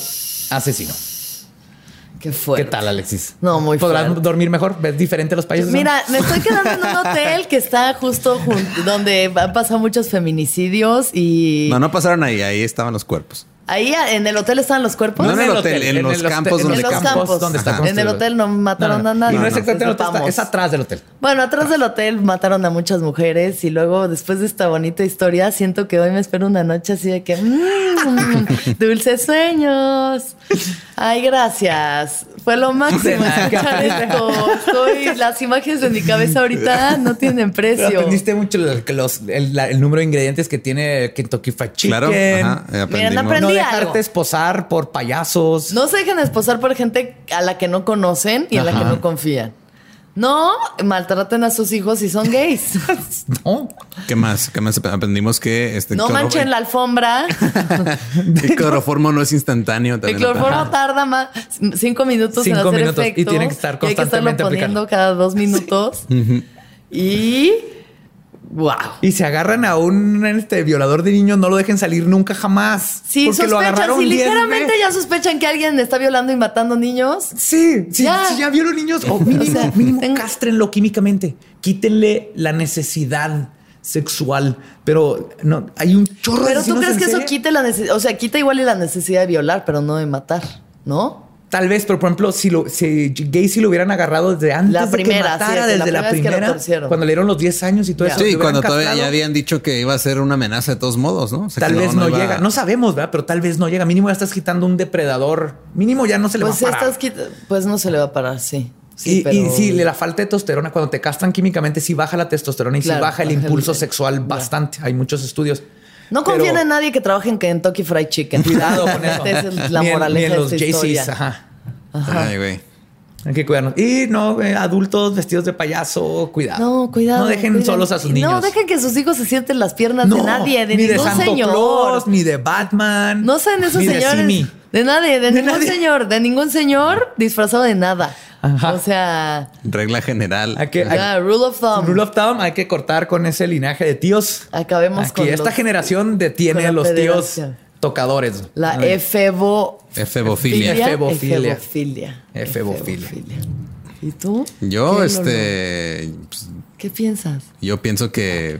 asesino. Qué fuerte. ¿Qué tal, Alexis? No, muy ¿Podrás fuerte. dormir mejor? ¿Ves diferente los payasos? Mira, me estoy quedando en un hotel que está justo donde han pasado muchos feminicidios y No, no pasaron ahí, ahí estaban los cuerpos. Ahí en el hotel estaban los cuerpos. No en el hotel, en los hotel- campos en donde los campan. campos donde está. En el hotel no mataron a nadie. Y no es exactamente en el hotel, es atrás del hotel. Bueno, atrás del hotel mataron a muchas mujeres y luego después de esta bonita historia siento que hoy me espero una noche así de que mm, dulces sueños. Ay, gracias. Fue lo máximo escuchar esto. Estoy- las imágenes de mi cabeza ahorita no tienen Pero precio. aprendiste mucho los- el- la- el número de ingredientes que tiene Kentucky Fried Chicken. Claro, ajá, aprendimos. aprendí No algo. dejarte esposar por payasos. No se dejen esposar por gente a la que no conocen y en la que no confían. No maltraten a sus hijos si son gays. No. ¿Qué más? ¿Qué más aprendimos que este No cloro- manchen la alfombra. El cloroformo no es instantáneo El cloroformo tarda más cinco minutos en Cinco hacer minutos, y efecto. tiene que estar y hay que estarlo constantemente poniendo aplicando. cada dos minutos. Y wow. Y se agarran a un este, violador de niños, no lo dejen salir nunca jamás. Si porque lo sospechan, agarraron si 10 ligeramente veces. ya sospechan que alguien está violando y matando niños, Sí, sí, Ya. sí, ya vieron niños. O mínimo, O sea, mínimo tengo- cástrenlo químicamente. Quítenle la necesidad sexual. Pero no, hay un chorro de pero tú crees que eso quite la necesidad, o sea, quita igual y la necesidad de violar, pero no de matar, ¿no? Tal vez, pero por ejemplo, si, lo, si Gacy lo hubieran agarrado desde antes La de que primera, matara, sí, desde la la primera vez que lo primera, torcieron. cuando le dieron los 10 años y todo eso. Sí, cuando todavía castrado, ya habían dicho que iba a ser una amenaza de todos modos, ¿no? O sea, Tal vez no, iba- llega. No sabemos, ¿verdad? Pero tal vez no llega. Mínimo ya estás quitando un depredador. Mínimo ya no se le Pues va a parar. estás pues no se le va a parar, sí. Sí, y, pero- y sí, la falta de testosterona, cuando te castran químicamente, sí baja la testosterona y Claro, sí baja el impulso sexual bastante. Hay muchos estudios. No Pero confíen en nadie que trabaje en Kentucky Fried Chicken. Cuidado con eso. Esa es la Ni en- moraleja ni en los de esta JCs. historia. Ajá. Ay, güey. Hay que cuidarnos. Y no, eh, adultos vestidos de payaso, cuidado. No, cuidado. No dejen cuidado. solos a sus niños. No dejen que sus hijos se sienten las piernas de nadie, de ni ningún de Santo señor. Claus, ni de Batman. No sean esos ni de señores. Simi. De nadie, de, De ningún nadie. señor, de ningún señor disfrazado de nada. Ajá. O sea, Regla general. Hay que, hay- ya, rule of thumb. Rule of thumb, hay que cortar con ese linaje de tíos. Acabemos Aquí, con esta los- generación detiene a los tíos tocadores. La efebo... Efebofilia. Efebofilia. Efebofilia. Efebofilia. ¿Y tú? Yo, ¿Qué, este. pues? ¿Qué piensas? yo pienso que.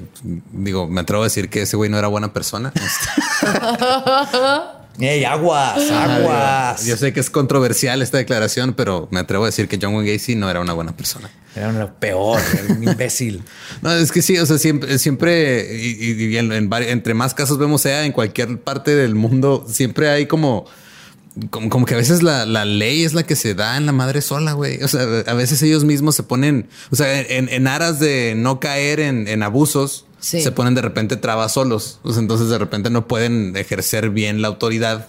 Digo, me atrevo a decir que ese güey no era buena persona. ¡Ey, aguas! ¡Aguas! Yo sé que es controversial esta declaración, pero me atrevo a decir que John Wayne Gacy no era una buena persona. Era lo peor, era un imbécil. No, es que sí, o sea, siempre, siempre y, y- en- en entre más casos vemos sea en cualquier parte del mundo, siempre hay como, como, como que a veces la, la ley es la que se da en la madre sola, güey. O sea, a veces ellos mismos se ponen, o sea, en, en aras de no caer en abusos, Sí. se ponen de repente trabas solos. Sea, entonces de repente no pueden ejercer bien la autoridad.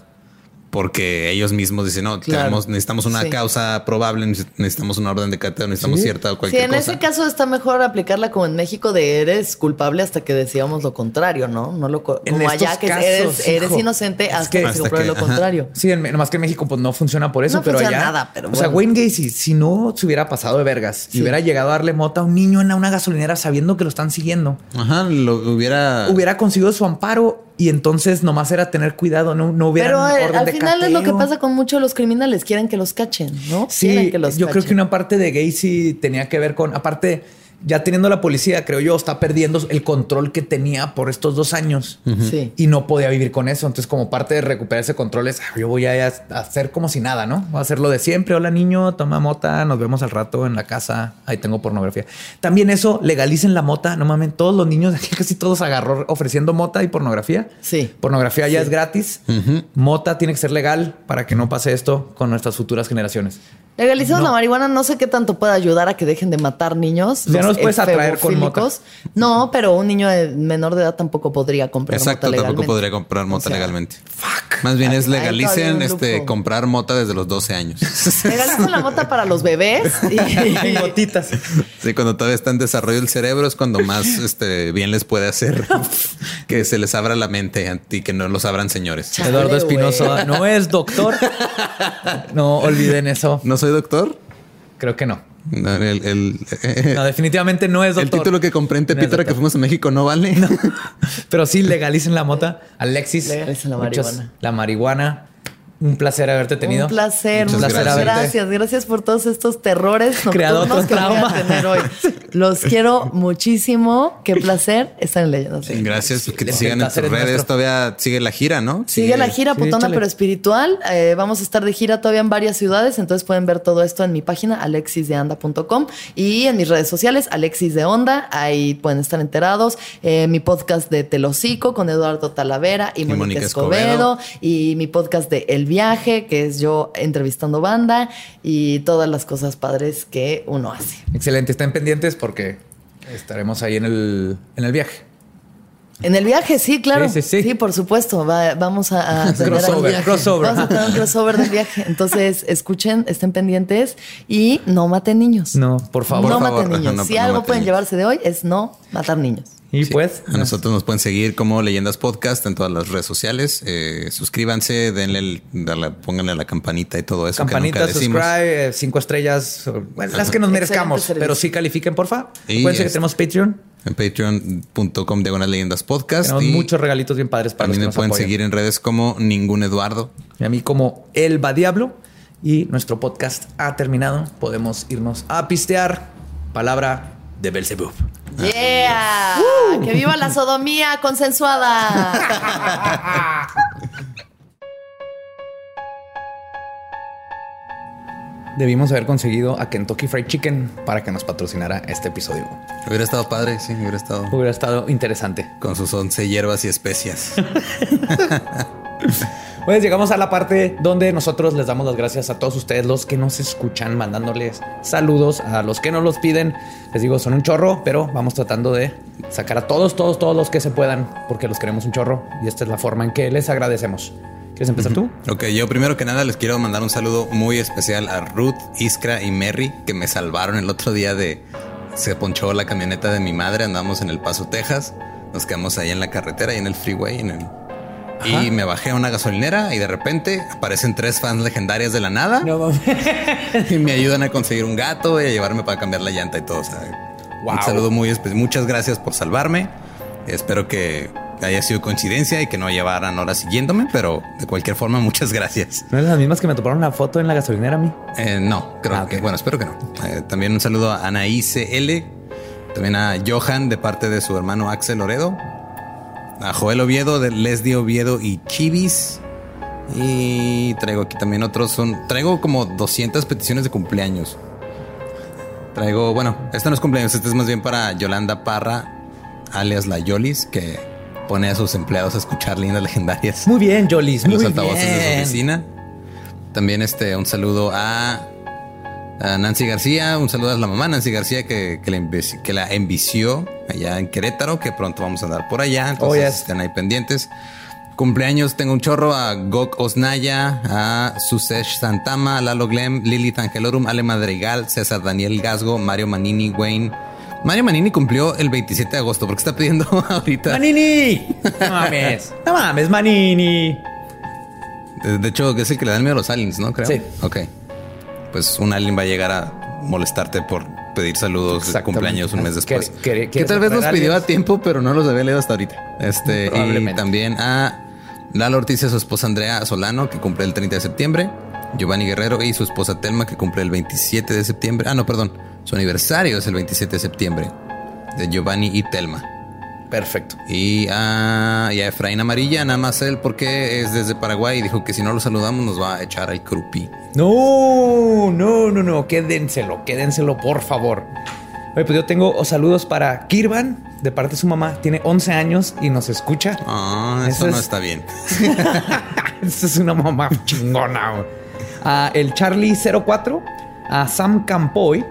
Porque ellos mismos dicen, no, Claro. tenemos, necesitamos una Sí. causa probable, necesitamos una orden de cateo, necesitamos Sí. cierta o Sí, cualquier en cosa. ese caso está mejor aplicarla como en México de eres culpable hasta que decíamos lo contrario, ¿no? No lo En como allá que casos, eres, eres inocente es hasta que- que, se Hasta compruebe lo ajá. contrario. Sí, en- nomás que en México pues no funciona por eso, No pero funciona allá. nada, pero o sea. Wayne Gacy, si no se hubiera pasado de vergas Sí. y hubiera llegado a darle mota a un niño en una gasolinera sabiendo que lo están siguiendo, Ajá, lo hubiera. hubiera conseguido su amparo y entonces nomás era tener cuidado, no, no hubiera Pero eh, orden al de final es lo que pasa con muchos de los criminales, quieren que los cachen, ¿no? Sí, que los yo creo que una parte de Gacy tenía que ver con, aparte, ya teniendo la policía, creo yo, está perdiendo el control que tenía por estos dos años Sí. y no podía vivir con eso. Entonces, como parte de recuperar ese control es, "Ah, yo voy a, hacer como si nada, ¿no? Voy a hacer lo de siempre. Hola niño, toma mota, nos vemos al rato en la casa. Ahí tengo pornografía. También eso, legalicen la mota. No mames, todos los niños, aquí casi todos agarró ofreciendo mota y pornografía. Sí. Pornografía ya Sí. es gratis. Mota tiene que ser legal para que no pase esto con nuestras futuras generaciones. Legalizamos la marihuana, no sé qué tanto puede ayudar a que dejen de matar niños. Ya nos puedes atraer con mota. No, pero un niño menor de edad tampoco podría comprar Exacto, mota tampoco podría comprar mota legalmente. Fuck. Más bien es legalicen este comprar mota desde los 12 años. Legalicen la mota para los bebés y, motitas. Sí, cuando todavía está en desarrollo el cerebro es cuando más este, bien les puede hacer que se les abra la mente y que no los abran señores. Eduardo Espinosa no es doctor. No olviden eso. No soy doctor? Creo que no. No, definitivamente no es doctor. El título que compré en Tepito que fuimos a México no vale. Pero sí, legalicen la mota. Alexis. Legalicen la marihuana. la marihuana. Un placer haberte tenido. Un placer, un placer gracias. gracias. Gracias por todos estos terrores Creado que voy a tener hoy. Los quiero muchísimo. Qué placer estar en Leyendas. gracias. Que te sigan en tus redes. Todavía sigue la gira, ¿no? Sigue, la gira putona pero espiritual. Eh, vamos a estar de gira todavía en varias ciudades. Entonces pueden ver todo esto en mi página alexisdeanda.com y en mis redes sociales Alexis de Onda. Ahí pueden estar enterados. Eh, mi podcast de Telocico con Eduardo Talavera y, Mónica Escobedo, Y mi podcast de El viaje, que es yo entrevistando banda y todas las cosas padres que uno hace. Excelente, estén pendientes porque estaremos ahí en el, en el viaje. En el viaje, sí, claro. Sí, sí, sí. por supuesto. vamos a, a crossover, crossover. Vamos a tener un crossover del viaje. Entonces, escuchen, estén pendientes y no maten niños. No, por favor. No maten niños. si algo pueden llevarse de hoy es no matar niños. Y pues. A nosotros nos pueden seguir como Leyendas Podcast en todas las redes sociales. Eh, suscríbanse, denle el, pónganle la campanita y todo eso. Campanita, subscribe, eh, cinco estrellas, las que nos merezcamos, pero sí califiquen, porfa. Pueden que tenemos Patreon. En patreon.com diagonal leyendas podcast. Tenemos muchos regalitos bien padres para los que me pueden seguir en redes como ningún Eduardo. Y a mí como Elba Diablo. Y nuestro podcast ha terminado. Podemos irnos a pistear. Palabra de Belzebub. Yeah. Que viva la sodomía consensuada. Debimos haber conseguido a Kentucky Fried Chicken para que nos patrocinara este episodio. Hubiera estado padre, sí, hubiera estado. Hubiera estado interesante. Con sus once hierbas y especias. Pues llegamos a la parte donde nosotros les damos las gracias a todos ustedes, los que nos escuchan, mandándoles saludos a los que nos los piden. Les digo, son un chorro, pero vamos tratando de sacar a todos, todos, todos los que se puedan, porque los queremos un chorro y esta es la forma en que les agradecemos. ¿Quieres empezar tú? Ok, yo primero que nada les quiero mandar un saludo muy especial a Ruth, Iskra y Merry que me salvaron el otro día de... Se ponchó la camioneta de mi madre, andamos en El Paso, Texas. Nos quedamos ahí en la carretera y en el freeway, en el y me bajé a una gasolinera y de repente aparecen tres fans legendarias de la nada. y me ayudan a conseguir un gato y a llevarme para cambiar la llanta y todo. Un saludo muy especial. Muchas gracias por salvarme. Espero que haya sido coincidencia y que no llevaran horas siguiéndome, pero de cualquier forma, muchas gracias. ¿No eres las mismas que me toparon la foto en la gasolinera a mí? Eh, no, creo ah, que, bueno, espero que no. Eh, también un saludo a Anaíse L, también a Johan de parte de su hermano Axel Loredo, a Joel Oviedo, de Leslie Oviedo y Chivis. Y traigo aquí también otros. Son, traigo como 200 peticiones de cumpleaños. Traigo, bueno, esta no es cumpleaños, este es más bien para Yolanda Parra, alias la Yolis, que pone a sus empleados a escuchar lindas legendarias. Muy bien, Yolis. En los altavoces de su oficina. También este, un saludo a Nancy García, un saludo a la mamá Nancy García que, que, la, envició allá en Querétaro, que pronto vamos a andar por allá, entonces oh, estén ahí pendientes. Cumpleaños, tengo un chorro a Gok Osnaya, a Susesh Santama, Lalo Glem, Lili Tangelorum, Ale Madrigal, César Daniel Gasgo, Mario Manini, Wayne. Mario Manini cumplió el 27 de agosto, porque está pidiendo ahorita. ¡Manini! No mames, no mames, Manini. De, hecho, es el que le dan miedo a los aliens, ¿no? Creo. Sí. Ok pues un alien va a llegar a molestarte por pedir saludos de cumpleaños un mes después. Que, tal vez los pidió a tiempo, pero no los había leído hasta ahorita. Este, y también a Lalo Ortiz y su esposa Andrea Solano, que cumple el 30 de septiembre. Giovanni Guerrero y su esposa Telma, que cumple el 27 de septiembre. Ah, no, perdón. Su aniversario es el 27 de septiembre. De Giovanni y Telma. Perfecto. Y a, y a Efraín Amarilla, nada más él, porque es desde Paraguay y dijo que si no lo saludamos nos va a echar al crupi. No, no, no, no, quédenselo, quédenselo, por favor. Oye, pues yo tengo saludos para Kirvan, de parte de su mamá. Tiene 11 años y nos escucha. Ah, eso, no está bien. Eso es una mamá chingona. A el Charlie 04 a Sam Campoy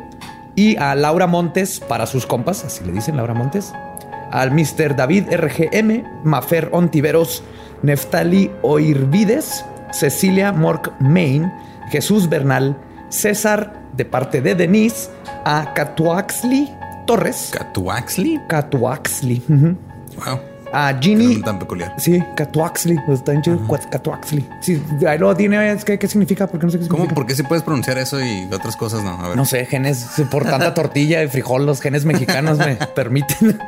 y a Laura Montes para sus compas, así le dicen Laura Montes, al Mr. David RGM, Mafer Ontiveros, Neftali Oirvides, Cecilia Mork Main, Jesús Bernal, César de parte de Denise, a Catuaxli Torres. ¿Catuaxli? Catuaxli. Wow. A Ginny. tan peculiar. Sí, Catuaxli. Pues, está en Catuaxli. Sí, ahí lo tiene. ¿Qué, ¿Qué significa? Porque no sé qué ¿Cómo? significa. ¿Por qué si puedes pronunciar eso y otras cosas no? A ver. No sé, genes por tanta tortilla y frijol, los genes mexicanos me permiten.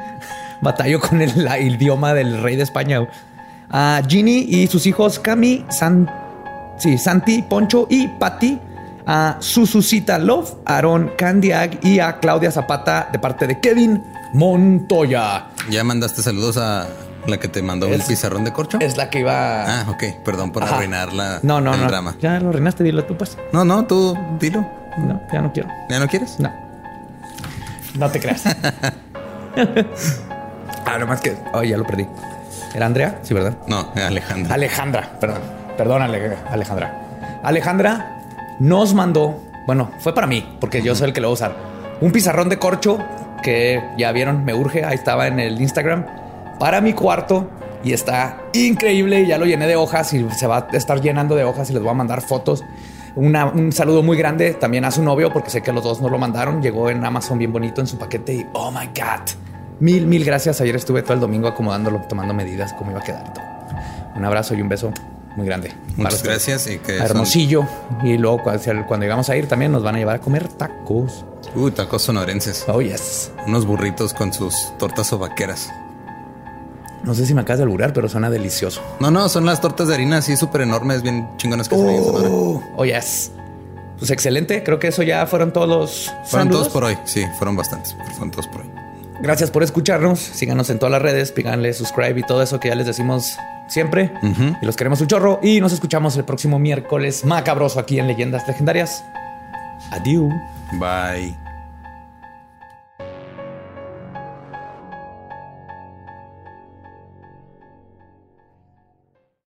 Batallo con el, la- el idioma del rey de España. A Ginny y sus hijos Cami, San, sí, Santi, Poncho y Patti. A Sususita Love, Aaron Candiag y a Claudia Zapata de parte de Kevin Montoya. ¿Ya mandaste saludos a la que te mandó el pizarrón de corcho? Es la que iba. Ah, ok. Perdón por Ajá. arruinar la, no, no, el no. drama. Ya lo arruinaste, dilo tú, pues. No, no, tú dilo. No, ya no quiero. ¿Ya no quieres? No. No te creas. ah, nomás que. Oh, ya lo perdí. ¿Era Andrea? Sí, ¿verdad? No, Alejandra. Alejandra, perdón. Perdón, Ale- Alejandra. Alejandra nos mandó. Bueno, fue para mí, porque yo soy el que lo va a usar. Un pizarrón de corcho que ya vieron, me urge. Ahí estaba en el Instagram para mi cuarto y está increíble. Ya lo llené de hojas y se va a estar llenando de hojas y les voy a mandar fotos. Una- un saludo muy grande también a su novio, porque sé que los dos nos lo mandaron. Llegó en Amazon bien bonito en su paquete y oh my God. Mil, mil gracias. Ayer estuve todo el domingo acomodándolo, tomando medidas, cómo iba a quedar todo. Un abrazo y un beso muy grande. Muchas gracias y que son- Hermosillo. Y luego cuando llegamos a ir también nos van a llevar a comer tacos. Uy, tacos sonorenses. Oh, yes. Unos burritos con sus tortas o vaqueras. No sé si me acabas de alburar, pero suena delicioso. No, no, son las tortas de harina así súper enormes, bien chingonas que se ven en Sonora. Oh, yes. Pues excelente. Creo que eso ya fueron todos los Fueron saludos. todos por hoy. Sí, fueron bastantes. Fueron todos por hoy. Gracias por escucharnos. Síganos en todas las redes, píganle subscribe y todo eso que ya les decimos siempre. Y los queremos un chorro. Y nos escuchamos el próximo miércoles macabroso aquí en Leyendas Legendarias. Adiós. Bye.